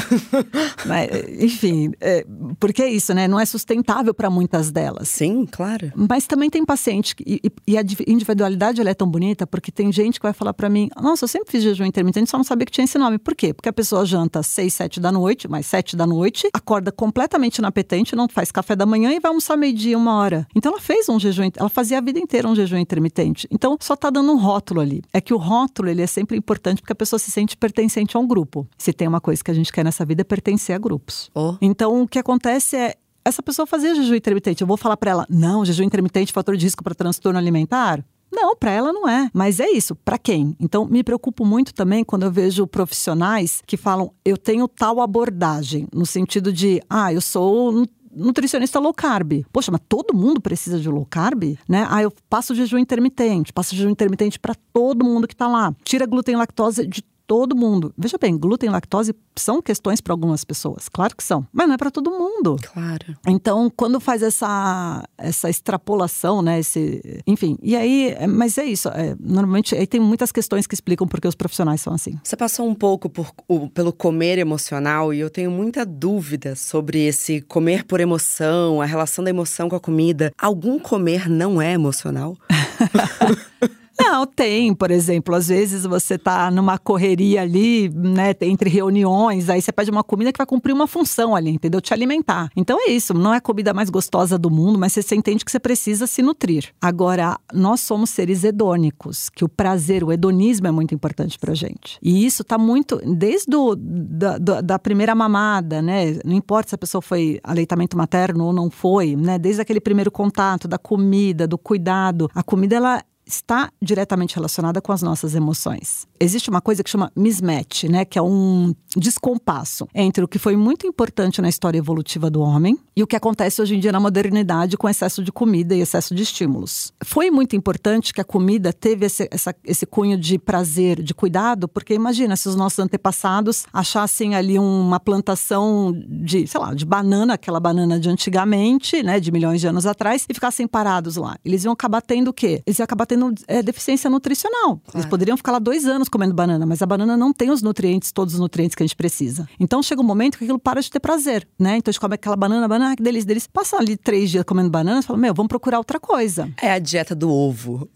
Mas, enfim, é, porque é isso, né? Não é sustentável para muitas delas. Sim, claro. Mas também tem paciente, e, e a individualidade ela é tão bonita, porque tem gente que vai falar para mim: nossa, eu sempre fiz jejum intermitente, só não sabia que tinha esse nome. Por quê? Porque a pessoa janta às 6, 7 da noite, mais 7 da noite, acorda completamente inapetente, não faz café da manhã e vai almoçar meio-dia, uma hora. Então ela fez um jejum, ela fazia a vida inteira um jejum intermitente. Então só tá dando um rótulo ali. É que o rótulo ele é sempre importante porque a pessoa se sente pertencente a um grupo. Se tem uma coisa que a gente quer nessa vida é pertencer a grupos. Oh. Então o que acontece é essa pessoa fazia jejum intermitente. Eu vou falar para ela: não, jejum intermitente, fator de risco para transtorno alimentar? Não, para ela não é. Mas é isso, para quem? Então, me preocupo muito também quando eu vejo profissionais que falam, eu tenho tal abordagem, no sentido de, ah, eu sou nutricionista low carb. Poxa, mas todo mundo precisa de low carb, né? Ah, eu passo jejum intermitente, passo jejum intermitente para todo mundo que está lá. Tira glúten e lactose de todo mundo. Veja bem, glúten e lactose são questões para algumas pessoas, claro que são, mas não é para todo mundo. Claro. Então, quando faz essa essa extrapolação, né, esse, enfim, e aí, é, mas é isso, é, normalmente aí tem muitas questões que explicam por que os profissionais são assim. Você passou um pouco por, pelo comer emocional e eu tenho muita dúvida sobre esse comer por emoção, a relação da emoção com a comida. Algum comer não é emocional? Não, tem, por exemplo, às vezes você tá numa correria ali, né, entre reuniões, aí você pede uma comida que vai cumprir uma função ali, entendeu? Te alimentar. Então é isso, não é a comida mais gostosa do mundo, mas você entende que você precisa se nutrir. Agora, nós somos seres hedônicos, que o prazer, o hedonismo é muito importante pra gente. E isso tá muito, desde do, da, da primeira mamada, né, não importa se a pessoa foi aleitamento materno ou não foi, né, desde aquele primeiro contato, da comida, do cuidado, a comida ela está diretamente relacionada com as nossas emoções. Existe uma coisa que chama mismatch, né, que é um descompasso entre o que foi muito importante na história evolutiva do homem e o que acontece hoje em dia na modernidade com excesso de comida e excesso de estímulos. Foi muito importante que a comida teve esse, essa, esse cunho de prazer, de cuidado, porque imagina se os nossos antepassados achassem ali uma plantação de, sei lá, de banana, aquela banana de antigamente, né, de milhões de anos atrás, e ficassem parados lá. Eles iam acabar tendo o quê? Eles iam acabar tendo tendo é, deficiência nutricional. Eles poderiam ficar lá dois anos comendo banana, mas a banana não tem os nutrientes, todos os nutrientes que a gente precisa. Então chega um momento que aquilo para de ter prazer, né? Então a gente come aquela banana, banana, que delícia, delícia. Passa ali três dias comendo banana, e fala, meu, vamos procurar outra coisa. É a dieta do ovo.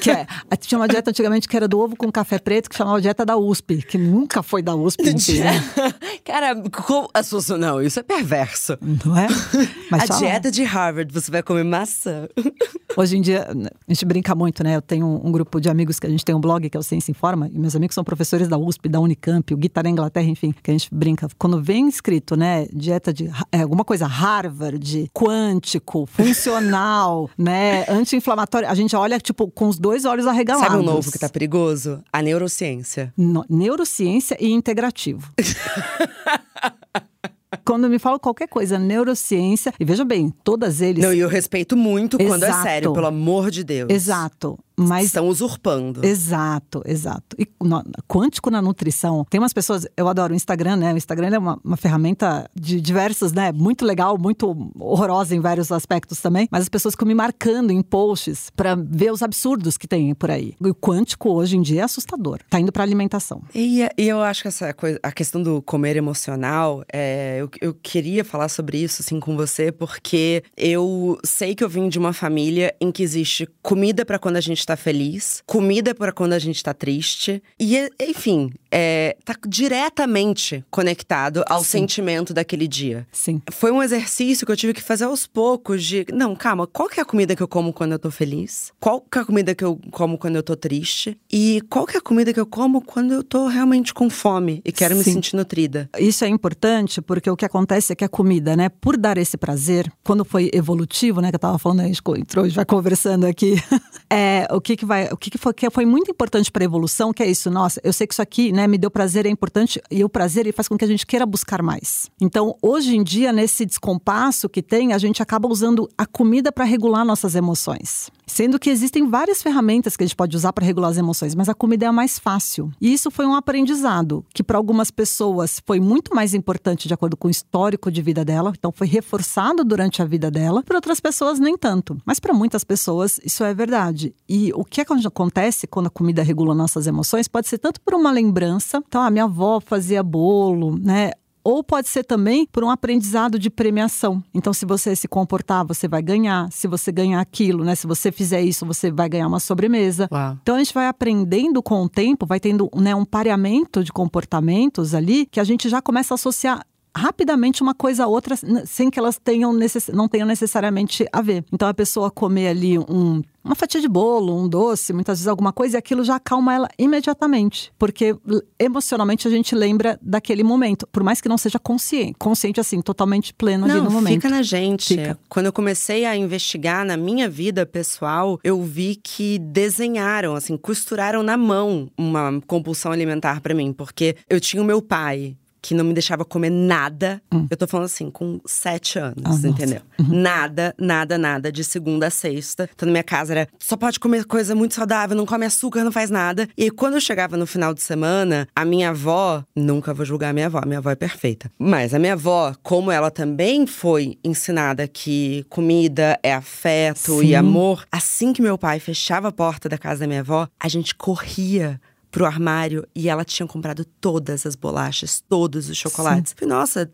Que é, tinha uma dieta antigamente que era do ovo com café preto, que chamava dieta da USP, que nunca foi da USP. Né? Cara, como não, isso é perverso. Não é? Mas a dieta de Harvard, você vai comer maçã. Hoje em dia, a gente brinca brinca muito, né? Eu tenho um, um, grupo de amigos que a gente tem um blog que é o Ciência Informa, e meus amigos são professores da USP, da Unicamp, o Guitarra Inglaterra, enfim, que a gente brinca. Quando vem escrito, né, dieta de é, alguma coisa Harvard, quântico, funcional, né, anti-inflamatório, a gente olha, tipo, com os dois olhos arregalados. Sabe um novo que tá perigoso? A neurociência. No, neurociência e integrativo. Quando me falam qualquer coisa, neurociência, e veja bem, todas eles. Não, e eu respeito muito Exato. quando é sério, pelo amor de Deus. Exato. Mas, Estão usurpando. Exato, exato. E no, quântico na nutrição. Tem umas pessoas, eu adoro o Instagram, né? O Instagram é uma, uma ferramenta de diversos, né? Muito legal, muito horrorosa em vários aspectos também. Mas as pessoas ficam me marcando em posts para ver os absurdos que tem por aí. O quântico hoje em dia é assustador. Tá indo pra alimentação. E, e eu acho que essa coisa, a questão do comer emocional, é, eu, eu queria falar sobre isso assim com você, porque eu sei que eu vim de uma família em que existe comida para quando a gente tá feliz, comida para quando a gente tá triste. E, enfim, é, tá diretamente conectado ao Sim. sentimento daquele dia. Sim. Foi um exercício que eu tive que fazer aos poucos de, não, calma, qual que é a comida que eu como quando eu tô feliz? Qual que é a comida que eu como quando eu tô triste? E qual que é a comida que eu como quando eu tô realmente com fome e quero Sim. me sentir nutrida? Isso é importante porque o que acontece é que a comida, né, por dar esse prazer, quando foi evolutivo, né, que eu tava falando, a gente entrou, já conversando aqui, é, o que que vai, o que, que foi que foi muito importante para evolução, que é isso, nossa, eu sei que isso aqui, né, né? Me deu prazer é importante e o prazer ele faz com que a gente queira buscar mais. Então, hoje em dia, nesse descompasso que tem, a gente acaba usando a comida para regular nossas emoções. Sendo que existem várias ferramentas que a gente pode usar para regular as emoções, mas a comida é a mais fácil. E isso foi um aprendizado que para algumas pessoas foi muito mais importante de acordo com o histórico de vida dela, então foi reforçado durante a vida dela. Para outras pessoas nem tanto, mas para muitas pessoas isso é verdade. E o que acontece quando a comida regula nossas emoções pode ser tanto por uma lembrança, então a minha avó fazia bolo, né? ou pode ser também por um aprendizado de premiação. Então, se você se comportar, você vai ganhar. Se você ganhar aquilo, né? Se você fizer isso, você vai ganhar uma sobremesa. Uau. Então, a gente vai aprendendo com o tempo, vai tendo né, um pareamento de comportamentos ali que a gente já começa a associar rapidamente uma coisa a outra sem que elas tenham necess... não tenham necessariamente a ver. Então a pessoa comer ali um uma fatia de bolo, um doce, muitas vezes alguma coisa, e aquilo já acalma ela imediatamente. Porque emocionalmente a gente lembra daquele momento, por mais que não seja consciente, consciente assim, totalmente pleno não, ali no momento. Fica na gente. Fica. Quando eu comecei a investigar na minha vida pessoal, eu vi que desenharam, assim, costuraram na mão uma compulsão alimentar para mim, porque eu tinha o meu pai, que não me deixava comer nada. Hum. Eu tô falando assim, com sete anos, Ah, entendeu? Uhum. Nada, nada, nada, de segunda a sexta. Então, na minha casa era só pode comer coisa muito saudável, não come açúcar, não faz nada. E quando eu chegava no final de semana, a minha avó, nunca vou julgar a minha avó, a minha avó é perfeita. Mas a minha avó, como ela também foi ensinada que comida é afeto Sim. e amor, assim que meu pai fechava a porta da casa da minha avó, a gente corria pro armário e ela tinha comprado todas as bolachas, todos os chocolates. Falei, nossa,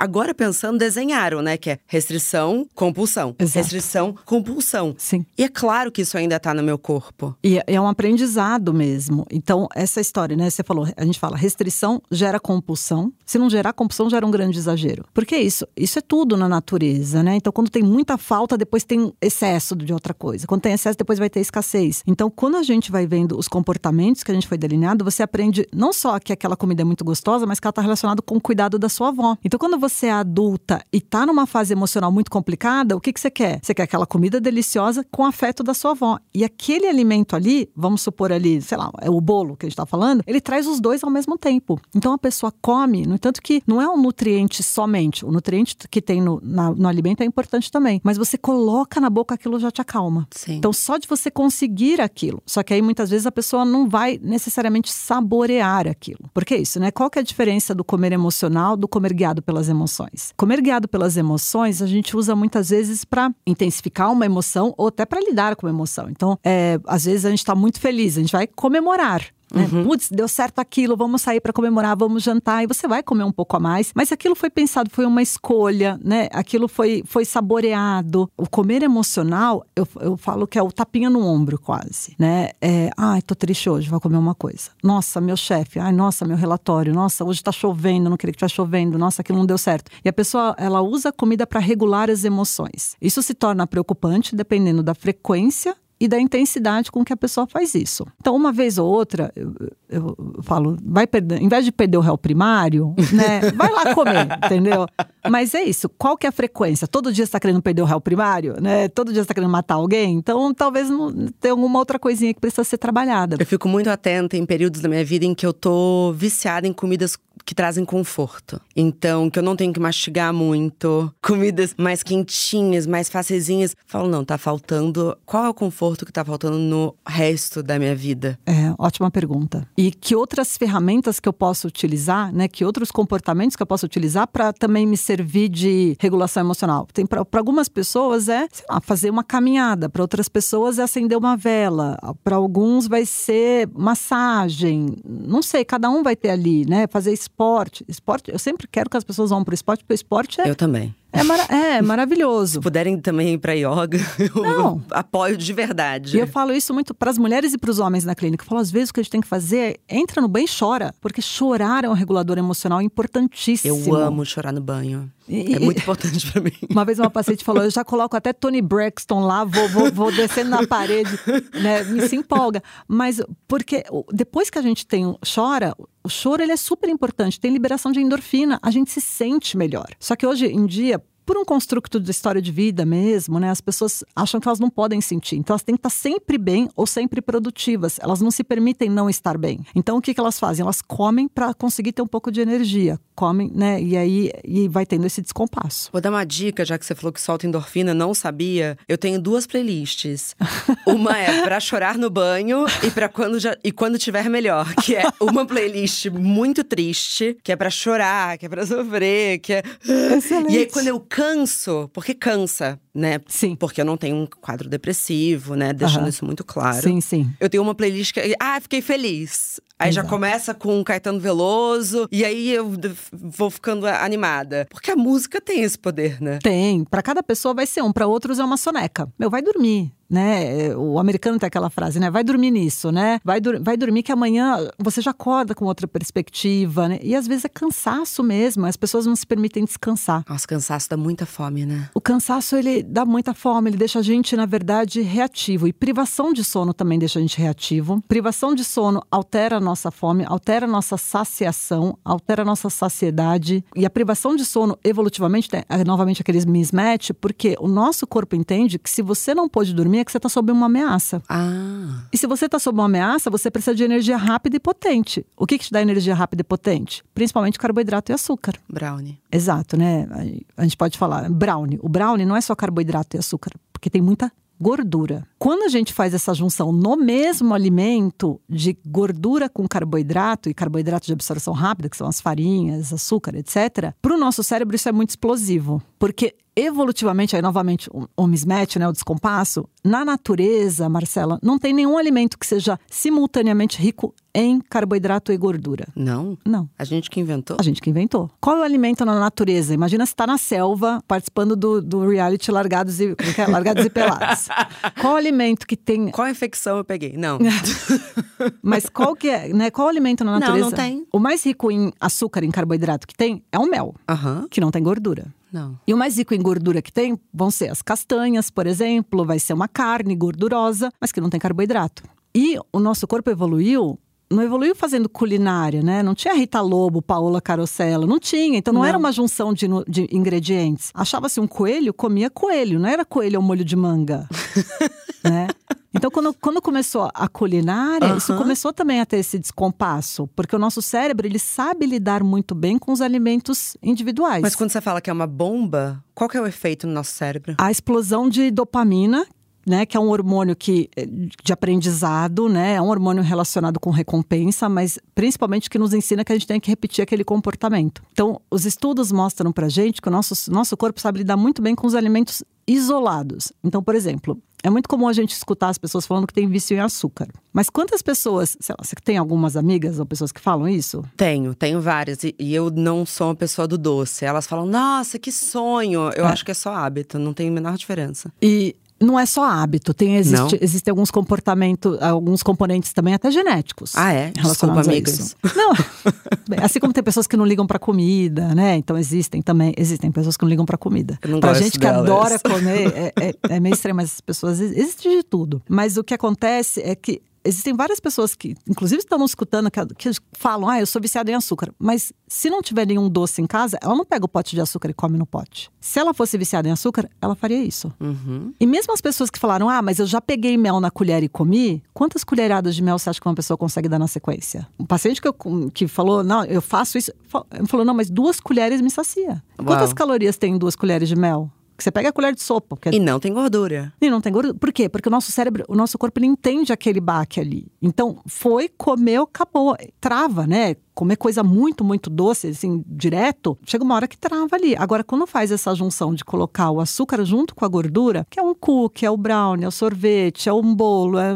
agora pensando, desenharam, né? Que é restrição, compulsão. Exato. Restrição, compulsão. Sim. E é claro que isso ainda tá no meu corpo. E é um aprendizado mesmo. Então, essa história, né? Você falou, a gente fala, restrição gera compulsão. Se não gerar compulsão, gera um grande exagero. Porque isso, isso é tudo na natureza, né? Então, quando tem muita falta, depois tem excesso de outra coisa. Quando tem excesso, depois vai ter escassez. Então, quando a gente vai vendo os comportamentos que a gente foi delineado, você aprende não só que aquela comida é muito gostosa, mas que ela está relacionada com o cuidado da sua avó. Então, quando você é adulta e tá numa fase emocional muito complicada, o que, que você quer? Você quer aquela comida deliciosa com afeto da sua avó. E aquele alimento ali, vamos supor ali, sei lá, é o bolo que a gente está falando, ele traz os dois ao mesmo tempo. Então a pessoa come, no entanto que não é um nutriente somente. O nutriente que tem no, na- no alimento é importante também. Mas você coloca na boca, aquilo já te acalma. Sim. Então, só de você conseguir aquilo. Só que aí muitas vezes a pessoa não vai necessariamente saborear aquilo. Porque é isso, né? Qual que é a diferença do comer emocional do comer guiado pelas emoções? Comer guiado pelas emoções, a gente usa muitas vezes para intensificar uma emoção ou até para lidar com uma emoção. Então, é, às vezes a gente está muito feliz, a gente vai comemorar. Né? Putz, deu certo aquilo, vamos sair para comemorar, vamos jantar, e você vai comer um pouco a mais. Mas aquilo foi pensado, foi uma escolha, né? Aquilo foi, foi saboreado. O comer emocional, eu, eu falo que é o tapinha no ombro, quase, né? É, ai, tô triste hoje, vou comer uma coisa. Nossa, meu chefe, ai, nossa, meu relatório, nossa, hoje tá chovendo, não queria que tivesse chovendo, nossa, aquilo não deu certo. E a pessoa, ela usa a comida para regular as emoções. Isso se torna preocupante dependendo da frequência e da intensidade com que a pessoa faz isso. Então, uma vez ou outra, eu, eu falo, vai perder, em vez de perder o réu primário, né, vai lá comer, entendeu? Mas é isso. Qual que é a frequência? Todo dia você está querendo perder o réu primário, né? Todo dia você está querendo matar alguém. Então, talvez não tenha alguma outra coisinha que precisa ser trabalhada. Eu fico muito atenta em períodos da minha vida em que eu tô viciada em comidas que trazem conforto. Então, que eu não tenho que mastigar muito, comidas mais quentinhas, mais facezinhas. Falo, não, tá faltando. Qual é o conforto que tá faltando no resto da minha vida? É, ótima pergunta. E que outras ferramentas que eu posso utilizar, né? Que outros comportamentos que eu posso utilizar para também me servir de regulação emocional? Tem para algumas pessoas é, lá, fazer uma caminhada, para outras pessoas é acender uma vela, para alguns vai ser massagem. Não sei, cada um vai ter ali, né? Fazer esporte. Esporte, eu sempre quero que as pessoas vão para o esporte, porque o esporte é, Eu também. É, mara- é maravilhoso. Se puderem também ir pra yoga, eu Não. apoio de verdade. E eu falo isso muito para as mulheres e para os homens na clínica. Eu falo, às vezes, o que a gente tem que fazer é entra no banho e chora. Porque chorar é um regulador emocional importantíssimo. Eu amo chorar no banho. E- É muito importante pra mim. Uma vez uma paciente falou, eu já coloco até Tony Braxton lá, vou, vou, vou descendo na parede, né? Me se empolga. Mas porque depois que a gente tem chora, o choro ele é super importante, tem liberação de endorfina, a gente se sente melhor. Só que hoje em dia, por um construto de história de vida mesmo, né? As pessoas acham que elas não podem sentir. Então elas têm que estar sempre bem ou sempre produtivas. Elas não se permitem não estar bem. Então o que, que elas fazem? Elas comem para conseguir ter um pouco de energia. Comem, né? E aí e vai tendo esse descompasso. Vou dar uma dica, já que você falou que solta endorfina, não sabia. Eu tenho duas playlists. uma é para chorar no banho e para quando já e quando tiver melhor, que é uma playlist muito triste, que é para chorar, que é para sofrer, que é Excelente. E aí quando eu canso, porque cansa, né? Sim. Porque eu não tenho um quadro depressivo, né? Deixando isso muito claro. Sim, sim. Eu tenho uma playlist que. Ah, fiquei feliz. Aí já Exato. começa com Caetano Veloso, e aí eu vou ficando animada. Porque a música tem esse poder, né? Tem. Para cada pessoa vai ser um, para outros é uma soneca. Meu, vai dormir. Né? O americano tem aquela frase, né? Vai dormir nisso, né? Vai, dur- vai dormir que amanhã você já acorda com outra perspectiva, né? E às vezes é cansaço mesmo, as pessoas não se permitem descansar. Nossa, cansaço dá muita fome, né? O cansaço, ele dá muita fome, ele deixa a gente, na verdade, reativo. E privação de sono também deixa a gente reativo. Privação de sono altera a nossa fome, altera a nossa saciação, altera a nossa saciedade. E a privação de sono, evolutivamente, é novamente aqueles mismatch, porque o nosso corpo entende que se você não pôde dormir, é que você está sob uma ameaça. Ah. E se você está sob uma ameaça, você precisa de energia rápida e potente. O que, que te dá energia rápida e potente? Principalmente carboidrato e açúcar. Brownie. Exato, né? A gente pode falar brownie. O brownie não é só carboidrato e açúcar, porque tem muita gordura. Quando a gente faz essa junção no mesmo alimento de gordura com carboidrato e carboidrato de absorção rápida, que são as farinhas, açúcar, etc., para o nosso cérebro isso é muito explosivo, porque evolutivamente, aí novamente o, mismatch, né, o descompasso, na natureza, Marcela, não tem nenhum alimento que seja simultaneamente rico em carboidrato e gordura. Não? Não. A gente que inventou? A gente que inventou. Qual é o alimento na natureza? Imagina você está na selva, participando do, do reality Largados e, é é? Largados e Pelados. Qual o alimento que tem. Qual infecção eu peguei? Não. Mas qual que é, né? Qual alimento na Não, natureza? não tem. O mais rico em açúcar, em carboidrato que tem é o mel, Aham. que não tem gordura. Não. E o mais rico em gordura que tem vão ser as castanhas, por exemplo, vai ser uma carne gordurosa, mas que não tem carboidrato. E o nosso corpo evoluiu, não evoluiu fazendo culinária, né? Não tinha Rita Lobo, Paola Carosella, não tinha. Então não, Não. era uma junção de, de ingredientes. Achava-se um coelho, comia coelho, não era coelho ao molho de manga, né? Então, quando, quando começou a culinária, isso Aham. começou também a ter esse descompasso, porque o nosso cérebro ele sabe lidar muito bem com os alimentos individuais. Mas quando você fala que é uma bomba, qual que é o efeito no nosso cérebro? a explosão de dopamina, né, que é um hormônio que eh, de aprendizado, né, é um hormônio relacionado com recompensa, mas principalmente que nos ensina que a gente tem que repetir aquele comportamento. Então, os estudos mostram pra gente que o nosso nosso corpo sabe lidar muito bem com os alimentos isolados. Então, por exemplo, é muito comum a gente escutar as pessoas falando que tem vício em açúcar. Mas quantas pessoas, sei lá, você tem algumas amigas ou pessoas que falam isso? Tenho, tenho várias. E, e eu não sou uma pessoa do doce. Elas falam, nossa, que sonho. Eu É. acho que é só hábito, não tem a menor diferença. E não é só hábito, tem existe, existem alguns comportamentos, alguns componentes também até genéticos. Ah, é? Desculpa, relacionados a amigas. isso. Não, assim como tem pessoas que não ligam pra comida, né? Então existem também, existem pessoas que não ligam pra comida. Gosto gente que adora comer, é, é, é meio estranho, mas as pessoas existe de tudo. Mas o que acontece é que Existem várias pessoas que, inclusive, estão nos escutando, que, que falam: ah, eu sou viciada em açúcar. Mas se não tiver nenhum doce em casa, ela não pega o pote de açúcar e come no pote. Se ela fosse viciada em açúcar, ela faria isso. Uhum. E mesmo as pessoas que falaram, ah, mas eu já peguei mel na colher e comi, quantas colheradas de mel você acha que uma pessoa consegue dar na sequência? Um paciente que, eu, que falou, não, eu faço isso, falou, não, mas duas colheres me sacia. Quantas Uau. calorias tem em duas colheres de mel? Que você pega a colher de sopa, porque E não tem gordura. e não tem gordura. Por quê? Porque o nosso cérebro, o nosso corpo, ele entende aquele baque ali. Então, foi, comeu, acabou. Trava, né? Comer coisa muito, muito doce, assim, direto, chega uma hora que trava ali. Agora, quando faz essa junção de colocar o açúcar junto com a gordura, que é um cookie, é o brownie, é o sorvete, é um bolo, é,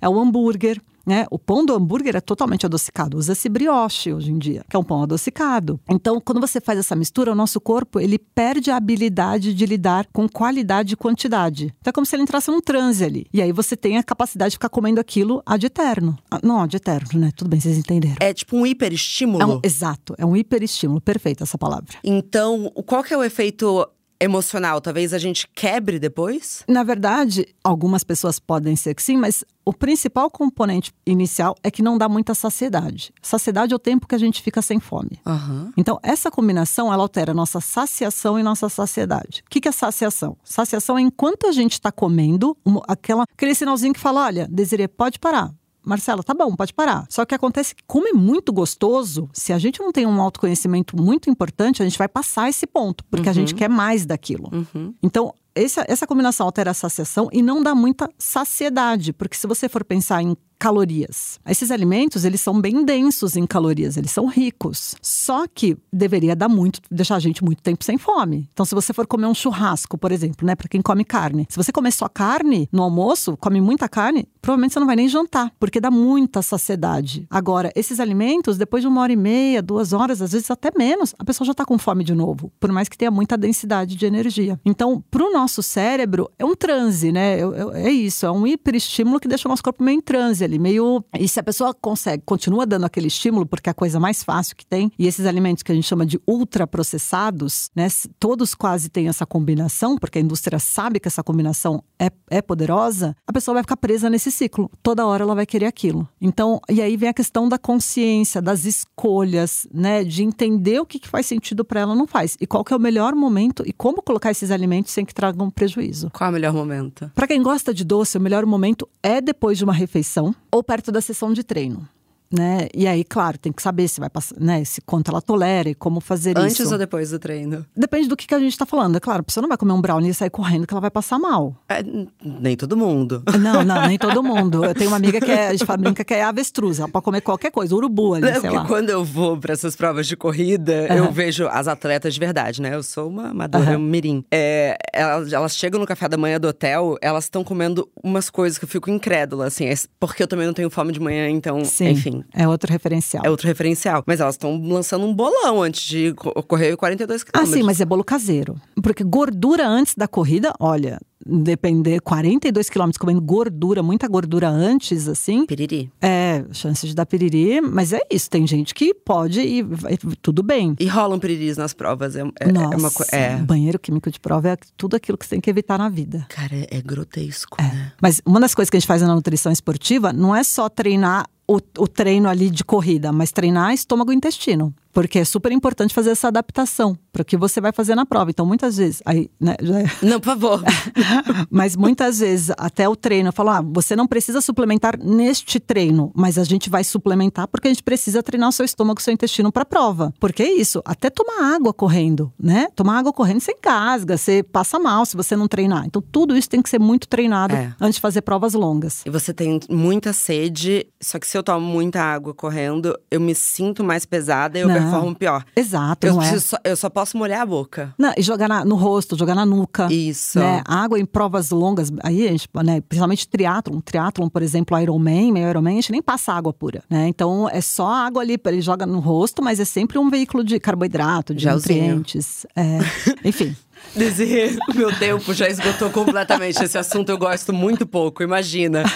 é o hambúrguer. Né? O pão do hambúrguer é totalmente adocicado. Usa-se brioche hoje em dia, que é um pão adocicado. Então, quando você faz essa mistura, o nosso corpo ele perde a habilidade de lidar com qualidade e quantidade. Então, é como se ele entrasse num transe ali. E aí você tem a capacidade de ficar comendo aquilo ad eterno. Ah, Não, ad eterno, né? Tudo bem, vocês entenderam. É tipo um hiperestímulo. É um- exato, é um hiperestímulo. Perfeita essa palavra. Então, qual que é o efeito emocional, talvez a gente quebre depois? Na verdade, algumas pessoas podem ser que sim, mas o principal componente inicial é que não dá muita saciedade. Saciedade é o tempo que a gente fica sem fome. Aham. Então, essa combinação, ela altera nossa saciação e nossa saciedade. O que que é saciação? Saciação é enquanto a gente está comendo, aquela, aquele sinalzinho que fala, olha, Desiree, pode parar. Marcela, tá bom, pode parar. Só que acontece que, como é muito gostoso, se a gente não tem um autoconhecimento muito importante, a gente vai passar esse ponto, porque a gente quer mais daquilo. Uhum. Então, essa, essa combinação altera a saciação e não dá muita saciedade, porque se você for pensar em calorias, esses alimentos, eles são bem densos em calorias, eles são ricos. Só que deveria dar muito, deixar a gente muito tempo sem fome. Então, se você for comer um churrasco, por exemplo, né, para quem come carne, se você comer só carne no almoço, come muita carne, provavelmente você não vai nem jantar, porque dá muita saciedade. Agora, esses alimentos, depois de uma hora e meia, duas horas, às vezes até menos, a pessoa já está com fome de novo, por mais que tenha muita densidade de energia. Então, para o nosso cérebro, é um transe, né? É, é isso, é um hiperestímulo que deixa o nosso corpo meio em transe ali, meio. E se a pessoa consegue, continua dando aquele estímulo, porque é a coisa mais fácil que tem, e esses alimentos que a gente chama de ultraprocessados, né? Todos quase têm essa combinação, porque a indústria sabe que essa combinação é, é poderosa, a pessoa vai ficar presa nesse ciclo. Toda hora ela vai querer aquilo. Então, e aí vem a questão da consciência, das escolhas, né? De entender o que, que faz sentido para ela não faz. E qual que é o melhor momento e como colocar esses alimentos sem que tragam prejuízo. Qual é o melhor momento? Para quem gosta de doce, o melhor momento é depois de uma refeição ou perto da sessão de treino. Né? E aí, claro, tem que saber se vai passar, né? Se quanto ela tolera e como fazer Antes isso. ou depois do treino? Depende do que, que a gente está falando. É claro, a pessoa não vai comer um brownie e sair correndo que ela vai passar mal. É, nem todo mundo. Não, não, nem todo mundo. Eu tenho uma amiga que é, a gente brinca que é avestruz. Ela pode comer qualquer coisa, urubu ali, Não, sei lá. quando eu vou pra essas provas de corrida, eu vejo as atletas de verdade, né? Eu sou uma amadora mirim. É, elas, elas chegam no café da manhã do hotel, elas estão comendo umas coisas que eu fico incrédula, assim. é porque eu também não tenho fome de manhã, então, Sim, enfim. É outro referencial. É outro referencial. Mas elas estão lançando um bolão antes de co- correr 42 Ah, quilômetros. sim, mas é bolo caseiro. Porque gordura antes da corrida, olha, depender 42 quilômetros comendo gordura, muita gordura antes, assim, Piriri. é chance de dar piriri, mas é isso. Tem gente que pode e vai, tudo bem. E rolam piriris nas provas. É, é, Nossa, é uma coisa. É. banheiro químico de prova é tudo aquilo que você tem que evitar na vida. Cara, é, é grotesco, né? Mas uma das coisas que a gente faz na nutrição esportiva não é só treinar o, o treino ali de corrida, mas treinar estômago e intestino. Porque é super importante fazer essa adaptação para o que você vai fazer na prova. Então, muitas vezes, aí, né, já é- Não, por favor. mas muitas vezes, até o treino, eu falo: ah, você não precisa suplementar neste treino, mas a gente vai suplementar porque a gente precisa treinar o seu estômago e o seu intestino para a prova. Porque é isso, até tomar água correndo, né? Tomar água correndo você engasga, você passa mal se você não treinar. Então, tudo isso tem que ser muito treinado É. antes de fazer provas longas. E você tem muita sede, só que se eu tomo muita água correndo, eu me sinto mais pesada e eu Performo pior. Exato, Eu, não é? só, eu só posso molhar a boca. Não, e jogar na- no rosto, jogar na nuca. Isso. Né? Água em provas longas, aí a gente, né, principalmente triatlon, triatlon, por exemplo, Ironman, meio Ironman, a gente nem passa água pura, né? Então é só água ali, ele joga no rosto, mas é sempre um veículo de carboidrato, de Gelzinho. nutrientes. É, enfim. Dizer, meu tempo já esgotou completamente. Esse assunto eu gosto muito pouco, imagina.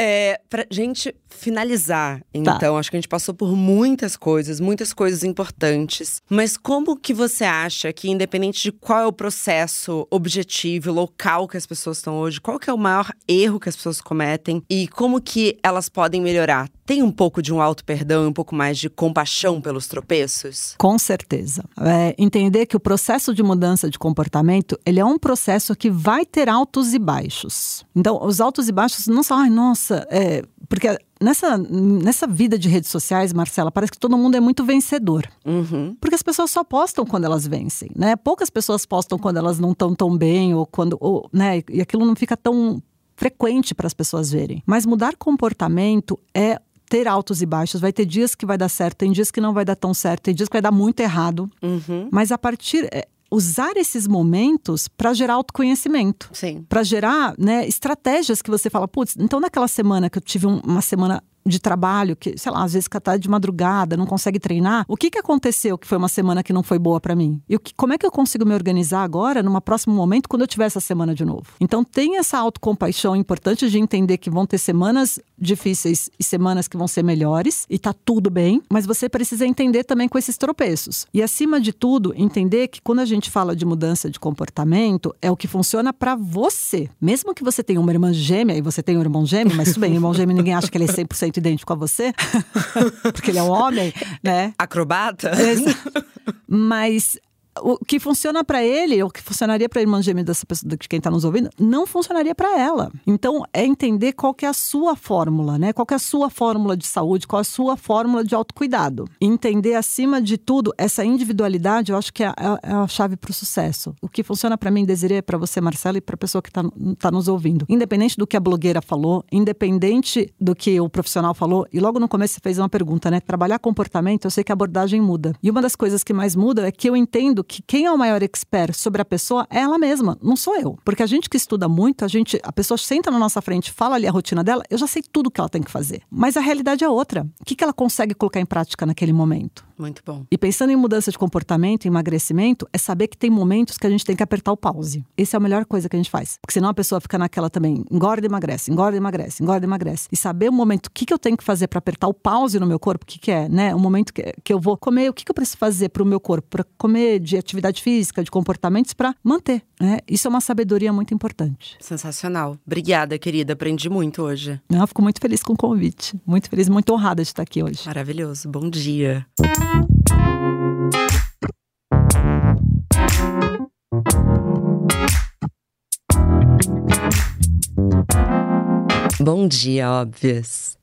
É, pra gente finalizar, Tá. então, acho que a gente passou por muitas coisas, muitas coisas importantes. Mas como que você acha que, independente de qual é o processo objetivo, local que as pessoas estão hoje, qual que é o maior erro que as pessoas cometem e como que elas podem melhorar? Tem um pouco de um auto-perdão e um pouco mais de compaixão pelos tropeços? Com certeza. É, entender que o processo de mudança de comportamento, ele é um processo que vai ter altos e baixos. Então, os altos e baixos não são, ai, nossa, é, porque nessa, nessa vida de redes sociais, Marcela, parece que todo mundo é muito vencedor. Uhum. Porque as pessoas só postam quando elas vencem, né? Poucas pessoas postam quando elas não estão tão bem ou quando, ou, né? E aquilo não fica tão frequente para as pessoas verem. Mas mudar comportamento é ter altos e baixos. Vai ter dias que vai dar certo, tem dias que não vai dar tão certo, tem dias que vai dar muito errado. Uhum. Mas a partir é, usar esses momentos para gerar autoconhecimento Sim. para gerar né, estratégias que você fala, putz, então naquela semana que eu tive um- uma semana de trabalho, que, sei lá, às vezes tá de madrugada, não consegue treinar, o que, que aconteceu que foi uma semana que não foi boa para mim? E o que, como é que eu consigo me organizar agora, num próximo momento, quando eu tiver essa semana de novo? Então, tem essa autocompaixão importante de entender que vão ter semanas difíceis e semanas que vão ser melhores, e tá tudo bem, mas você precisa entender também com esses tropeços. E acima de tudo, entender que quando a gente fala de mudança de comportamento, é o que funciona para você. Mesmo que você tenha uma irmã gêmea e você tenha um irmão gêmeo, mas tudo bem, irmão gêmeo ninguém acha que ele é 100% idêntico a você, porque ele é um homem, né? Acrobata? Mas o que funciona para ele, o que funcionaria para a irmã gêmea dessa pessoa, de quem está nos ouvindo, não funcionaria para ela. Então, é entender qual que é a sua fórmula, né? Qual que é a sua fórmula de saúde, qual é a sua fórmula de autocuidado. Entender, acima de tudo, essa individualidade, eu acho que é a, é a chave para o sucesso. O que funciona para mim, Desiree, para você, Marcela, e para a pessoa que está tá nos ouvindo. Independente do que a blogueira falou, independente do que o profissional falou, e logo no começo você fez uma pergunta, né? Trabalhar comportamento, eu sei que a abordagem muda. E uma das coisas que mais muda é que eu entendo que quem é o maior expert sobre a pessoa é ela mesma, não sou eu. Porque a gente que estuda muito, a gente, a pessoa senta na nossa frente, fala ali a rotina dela, eu já sei tudo que ela tem que fazer. Mas a realidade é outra. O que, que ela consegue colocar em prática naquele momento? Muito bom. E pensando em mudança de comportamento, emagrecimento, é saber que tem momentos que a gente tem que apertar o pause. Essa é a melhor coisa que a gente faz. Porque senão a pessoa fica naquela também, engorda e emagrece, engorda e emagrece, engorda e emagrece. E saber o momento, o que, que eu tenho que fazer para apertar o pause no meu corpo, o que, que é, né? O momento que, que eu vou comer, o que, que eu preciso fazer para o meu corpo, para comer de atividade física, de comportamentos, para manter. Né? Isso é uma sabedoria muito importante. Sensacional. Obrigada, querida. Aprendi muito hoje. Eu fico muito feliz com o convite. Muito feliz, muito honrada de estar aqui hoje. Maravilhoso. Bom dia. Bom dia, óbvias.